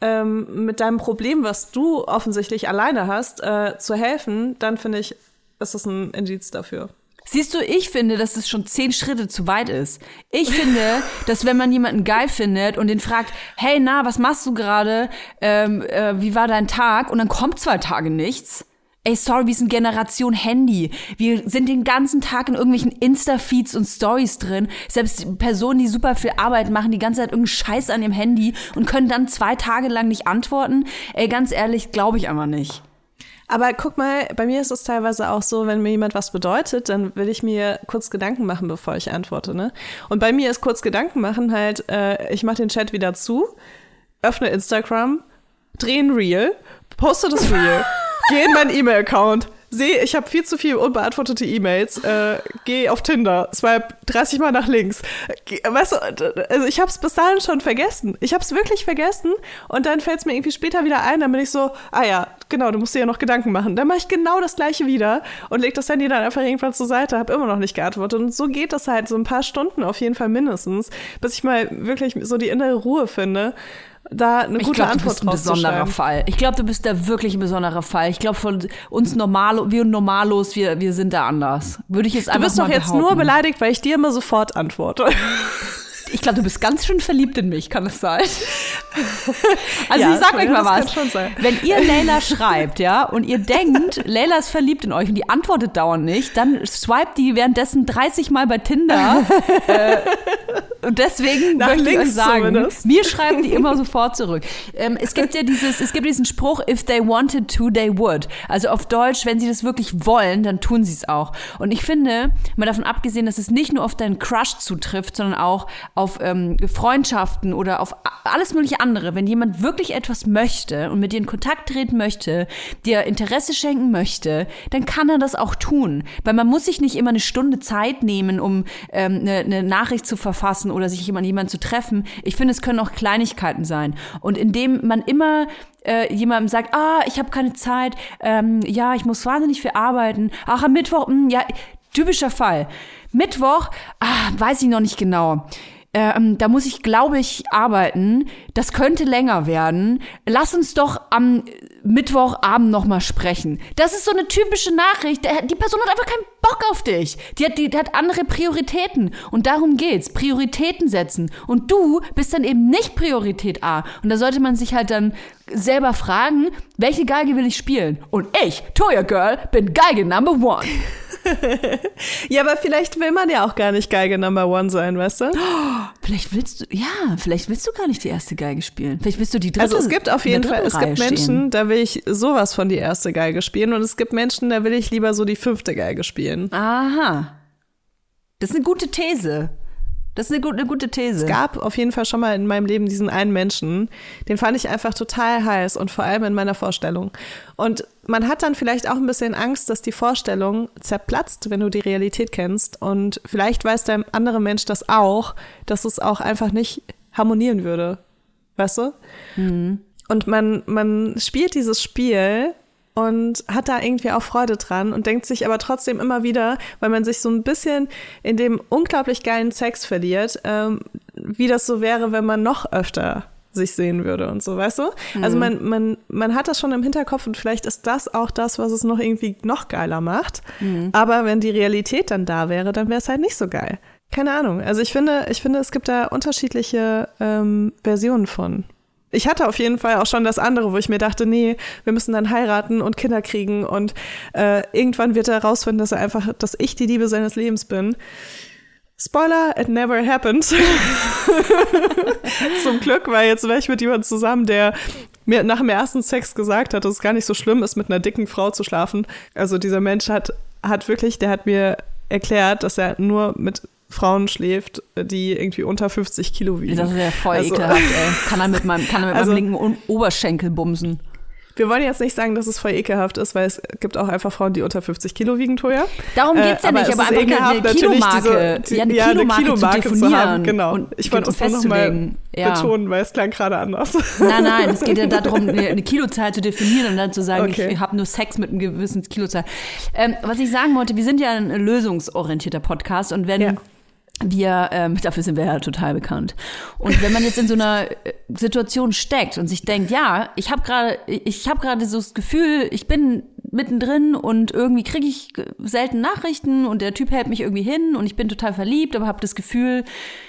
ähm, mit deinem Problem, was du offensichtlich alleine hast, äh, zu helfen, dann finde ich, ist das ein Indiz dafür. Siehst du, ich finde, dass es schon zehn Schritte zu weit ist. Ich finde, dass wenn man jemanden geil findet und den fragt, hey, na, was machst du gerade? Ähm, äh, wie war dein Tag? Und dann kommt zwei Tage nichts. Ey, sorry, wir sind Generation Handy. Wir sind den ganzen Tag in irgendwelchen Insta-Feeds und Stories drin. Selbst Personen, die super viel Arbeit machen, die ganze Zeit irgendeinen Scheiß an ihrem Handy und können dann zwei Tage lang nicht antworten. Ey, ganz ehrlich, glaube ich einfach nicht. Aber guck mal, bei mir ist es teilweise auch so, wenn mir jemand was bedeutet, dann will ich mir kurz Gedanken machen, bevor ich antworte. Ne? Und bei mir ist kurz Gedanken machen halt, äh, ich mache den Chat wieder zu, öffne Instagram, drehe ein Reel, poste das Reel, gehe in meinen E-Mail-Account, sehe, ich habe viel zu viel unbeantwortete E-Mails, äh, gehe auf Tinder, swipe 30 Mal nach links. Weißt du, also ich habe es bis dahin schon vergessen. Ich habe es wirklich vergessen und dann fällt es mir irgendwie später wieder ein, dann bin ich so, ah ja, genau, du musst dir ja noch Gedanken machen. Dann mache ich genau das gleiche wieder und leg das Handy dann einfach irgendwann zur Seite, habe immer noch nicht geantwortet. Und so geht das halt so ein paar Stunden auf jeden Fall mindestens, bis ich mal wirklich so die innere Ruhe finde da eine gute glaub, Antwort du bist ein besonderer Fall. Ich glaube, du bist da wirklich ein besonderer Fall. Ich glaube, von uns normal, wir Normalos, wir, wir sind da anders. Würde ich jetzt einfach Du bist doch jetzt behaupten. nur beleidigt, weil ich dir immer sofort antworte. Ich glaube, du bist ganz schön verliebt in mich, kann das sein? Also ja, ich sag euch mal was. Wenn ihr Leila schreibt, ja, und ihr denkt, Leila ist verliebt in euch und die antwortet dauernd nicht, dann swipet die währenddessen 30 Mal bei Tinder. äh, und deswegen Nach möchte ich euch sagen, mir schreiben die immer sofort zurück. Ähm, es gibt ja dieses, es gibt diesen Spruch, if they wanted to, they would. Also auf Deutsch, wenn sie das wirklich wollen, dann tun sie es auch. Und ich finde, mal davon abgesehen, dass es nicht nur auf deinen Crush zutrifft, sondern auch auf ähm, Freundschaften oder auf alles mögliche andere, wenn jemand wirklich etwas möchte und mit dir in Kontakt treten möchte, dir Interesse schenken möchte, dann kann er das auch tun. Weil man muss sich nicht immer eine Stunde Zeit nehmen, um ähm, eine, eine Nachricht zu verfassen oder sich jemand jemanden zu treffen. Ich finde, es können auch Kleinigkeiten sein. Und indem man immer äh, jemandem sagt, ah, ich habe keine Zeit, ähm, ja, ich muss wahnsinnig viel arbeiten, ach, am Mittwoch, mh, hm, ja, typischer Fall. Mittwoch, ah, weiß ich noch nicht genau ähm, da muss ich, glaube ich, arbeiten. Das könnte länger werden. Lass uns doch am Mittwochabend noch mal sprechen. Das ist so eine typische Nachricht. Die Person hat einfach keinen Bock auf dich. Die hat, die, die hat andere Prioritäten. Und darum geht's. Prioritäten setzen. Und du bist dann eben nicht Priorität A. Und da sollte man sich halt dann selber fragen, welche Geige will ich spielen? Und ich, Toya Girl, bin Geige Number One. ja, aber vielleicht will man ja auch gar nicht Geige Number One sein, weißt du? Vielleicht willst du, ja, vielleicht willst du gar nicht die erste Geige spielen. Vielleicht willst du die dritte. Also es gibt auf jeden Fall, es gibt Menschen, stehen. da will ich sowas von die erste Geige spielen und es gibt Menschen, da will ich lieber so die fünfte Geige spielen. Aha. Das ist eine gute These. Das ist eine, gute, eine gute These. Es gab auf jeden Fall schon mal in meinem Leben diesen einen Menschen, den fand ich einfach total heiß und vor allem in meiner Vorstellung. Und man hat dann vielleicht auch ein bisschen Angst, dass die Vorstellung zerplatzt, wenn du die Realität kennst. Und vielleicht weiß der andere Mensch das auch, dass es auch einfach nicht harmonieren würde. Weißt du? Mhm. Und man, man spielt dieses Spiel und hat da irgendwie auch Freude dran und denkt sich aber trotzdem immer wieder, weil man sich so ein bisschen in dem unglaublich geilen Sex verliert, ähm, wie das so wäre, wenn man noch öfter sich sehen würde und so, weißt du? Also man, man, man hat das schon im Hinterkopf und vielleicht ist das auch das, was es noch irgendwie noch geiler macht. Aber wenn die Realität dann da wäre, dann wäre es halt nicht so geil. Keine Ahnung. Also ich finde, ich finde, es gibt da unterschiedliche ähm, Versionen von. Ich hatte auf jeden Fall auch schon das andere, wo ich mir dachte, nee, wir müssen dann heiraten und Kinder kriegen und äh, irgendwann wird er herausfinden, dass er einfach, dass ich die Liebe seines Lebens bin. Spoiler, it never happened. Zum Glück, weil jetzt wäre ich mit jemandem zusammen, der mir nach dem ersten Sex gesagt hat, dass es gar nicht so schlimm ist, mit einer dicken Frau zu schlafen. Also dieser Mensch hat, hat wirklich, der hat mir erklärt, dass er nur mit Frauen schläft, die irgendwie unter 50 Kilo wiegen. Das ist ja voll Also- ekelhaft, ey. Kann er mit meinem, kann er mit Also- meinem linken Oberschenkel bumsen. Wir wollen jetzt nicht sagen, dass es voll ekelhaft ist, weil es gibt auch einfach Frauen, die unter 50 Kilo wiegen, Toja. Darum geht's ja Äh, aber nicht, es aber einfach ekelhaft, eine Kilomarke. diese- die- ja, eine ja, eine Kilomarke, Kilomarke zu zu haben, genau. Und, Ich wollte und es nur noch mal festzulegen. Ja. betonen, weil es klang gerade anders. Nein, nein, es geht ja darum, eine eine Kilozahl zu definieren und dann zu sagen, Okay. ich habe nur Sex mit einem gewissen Kilozahl. Ähm, was ich sagen wollte, wir sind ja ein lösungsorientierter Podcast und wenn Ja. Wir, ähm, dafür sind wir ja total bekannt. Und wenn man jetzt in so einer äh, Situation steckt und sich denkt, ja, ich habe gerade, ich habe gerade so das Gefühl, ich bin mittendrin und irgendwie kriege ich selten Nachrichten und der Typ hält mich irgendwie hin und ich bin total verliebt, aber habe das Gefühl,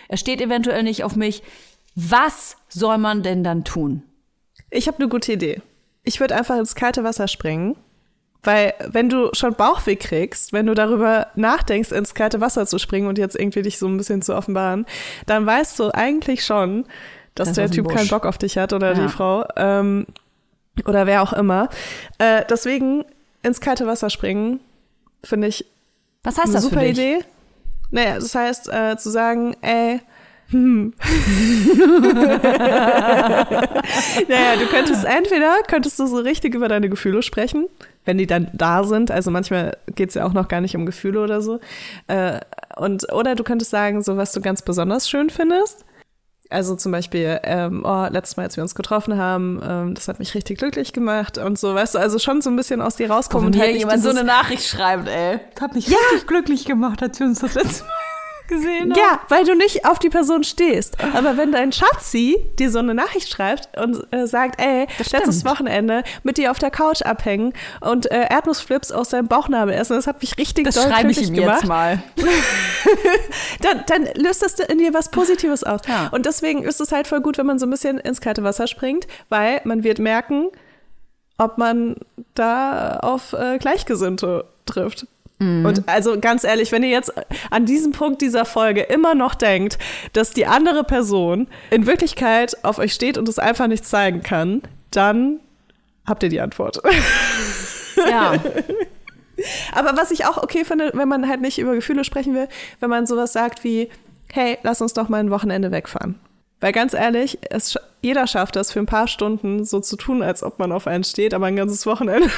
er steht eventuell nicht auf mich. Was soll man denn dann tun? Ich habe eine gute Idee. Ich würde einfach ins kalte Wasser springen, weil wenn du schon Bauchweh kriegst, wenn du darüber nachdenkst, ins kalte Wasser zu springen und jetzt irgendwie dich so ein bisschen zu offenbaren, dann weißt du eigentlich schon, dass Das der Typ Busch. keinen Bock auf dich hat oder Ja. die Frau ähm, oder wer auch immer. Äh, deswegen ins kalte Wasser springen finde ich Was heißt eine das super? Idee. Naja, das heißt äh, zu sagen, ey, hm. naja, du könntest entweder, könntest du so richtig über deine Gefühle sprechen, wenn die dann da sind. Also manchmal geht's ja auch noch gar nicht um Gefühle oder so. Äh, und, oder du könntest sagen, so was du ganz besonders schön findest. Also zum Beispiel, ähm, oh, letztes Mal, als wir uns getroffen haben, ähm, das hat mich richtig glücklich gemacht und so, weißt du, also schon so ein bisschen aus dir rauskommen Wenn und halt jemand so eine Nachricht schreibt, ey. Hat mich richtig glücklich gemacht, als wir uns das letzte Mal gesehen haben. Ja, weil du nicht auf die Person stehst. Aber wenn dein Schatzi dir so eine Nachricht schreibt und äh, sagt, ey, letztes Wochenende mit dir auf der Couch abhängen und äh, Erdnussflips aus deinem Bauchnabel essen, das hat mich richtig Das schreibe ich ihm gemacht. jetzt mal. Dann, dann löst das in dir was Positives aus. Ja. Und deswegen ist es halt voll gut, wenn man so ein bisschen ins kalte Wasser springt, weil man wird merken, ob man da auf äh, Gleichgesinnte trifft. Und also ganz ehrlich, wenn ihr jetzt an diesem Punkt dieser Folge immer noch denkt, dass die andere Person in Wirklichkeit auf euch steht und es einfach nicht zeigen kann, dann habt ihr die Antwort. Ja. Aber was ich auch okay finde, wenn man halt nicht über Gefühle sprechen will, wenn man sowas sagt wie, hey, lass uns doch mal ein Wochenende wegfahren. Weil ganz ehrlich, es, jeder schafft das für ein paar Stunden so zu tun, als ob man auf einen steht, aber ein ganzes Wochenende.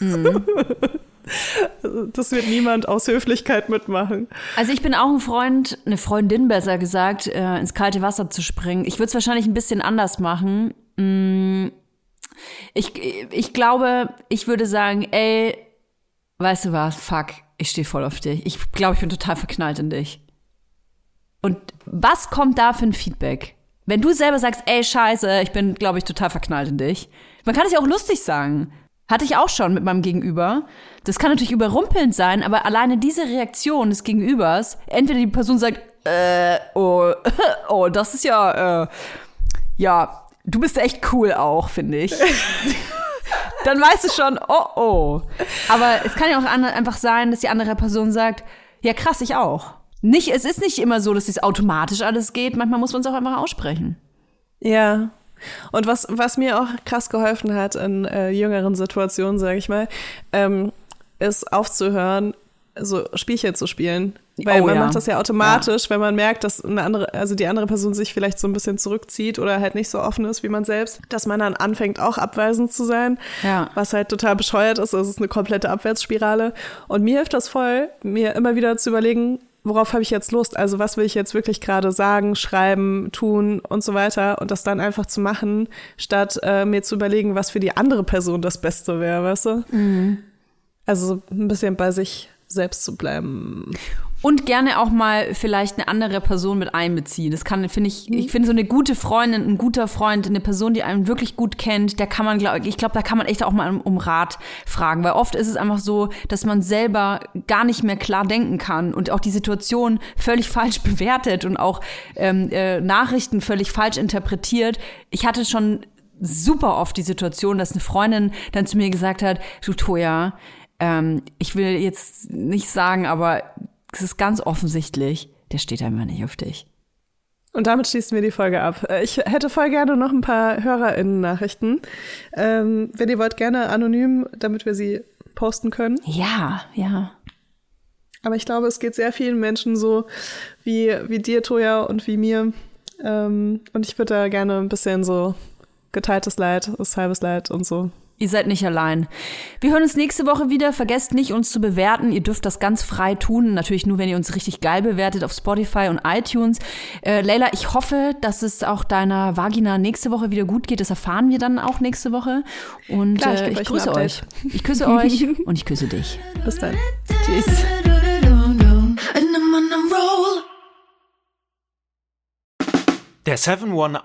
Das wird niemand aus Höflichkeit mitmachen. Also ich bin auch ein Freund, eine Freundin besser gesagt, äh, ins kalte Wasser zu springen. Ich würde es wahrscheinlich ein bisschen anders machen. Mm, Ich, ich glaube, ich würde sagen, ey, weißt du was, fuck, ich stehe voll auf dich. Ich glaube, ich bin total verknallt in dich. Und was kommt da für ein Feedback? Wenn du selber sagst, ey, scheiße, ich bin, glaube ich, total verknallt in dich. Man kann es ja auch lustig sagen. Hatte ich auch schon mit meinem Gegenüber. Das kann natürlich überrumpelnd sein, aber alleine diese Reaktion des Gegenübers, entweder die Person sagt, äh, oh, oh, das ist ja, äh, ja, du bist echt cool auch, finde ich. dann weißt du schon, oh oh. Aber es kann ja auch einfach sein, dass die andere Person sagt, ja krass, ich auch. Nicht, es ist nicht immer so, dass es automatisch alles geht. Manchmal muss man es auch einfach aussprechen. Ja. Und was, was mir auch krass geholfen hat in äh, jüngeren Situationen, sage ich mal, ähm, ist aufzuhören, so Spielchen zu spielen. Weil oh, man ja. macht das ja automatisch, ja. wenn man merkt, dass eine andere, also die andere Person sich vielleicht so ein bisschen zurückzieht oder halt nicht so offen ist wie man selbst, dass man dann anfängt, auch abweisend zu sein. Ja. Was halt total bescheuert ist. Es ist eine komplette Abwärtsspirale. Und mir hilft das voll, mir immer wieder zu überlegen, worauf habe ich jetzt Lust? Also was will ich jetzt wirklich gerade sagen, schreiben, tun und so weiter und das dann einfach zu machen, statt äh, mir zu überlegen, was für die andere Person das Beste wäre, weißt du? Mhm. Also ein bisschen bei sich selbst zu bleiben. Und gerne auch mal vielleicht eine andere Person mit einbeziehen. Das kann, finde ich, ich finde so eine gute Freundin, ein guter Freund, eine Person, die einen wirklich gut kennt, da kann man, glaub, ich glaube, da kann man echt auch mal um Rat fragen. Weil oft ist es einfach so, dass man selber gar nicht mehr klar denken kann und auch die Situation völlig falsch bewertet und auch ähm, äh, Nachrichten völlig falsch interpretiert. Ich hatte schon super oft die Situation, dass eine Freundin dann zu mir gesagt hat, du Toja, ähm, ich will jetzt nicht sagen, aber es ist ganz offensichtlich, der steht einfach nicht auf dich. Und damit schließen wir die Folge ab. Äh, ich hätte voll gerne noch ein paar HörerInnen-Nachrichten. Ähm, wenn ihr wollt, gerne anonym, damit wir sie posten können. Ja, ja. Aber ich glaube, es geht sehr vielen Menschen so wie, wie dir, Toja, und wie mir. Ähm, und ich würde da gerne ein bisschen so geteiltes Leid, ist halbes Leid und so Ihr seid nicht allein. Wir hören uns nächste Woche wieder. Vergesst nicht, uns zu bewerten. Ihr dürft das ganz frei tun. Natürlich nur, wenn ihr uns richtig geil bewertet auf Spotify und iTunes. Äh, Leila, ich hoffe, dass es auch deiner Vagina nächste Woche wieder gut geht. Das erfahren wir dann auch nächste Woche. Und Klar, ich, äh, ich grüße euch. Ich küsse euch und ich küsse dich. Bis dann. Tschüss. Der 7-One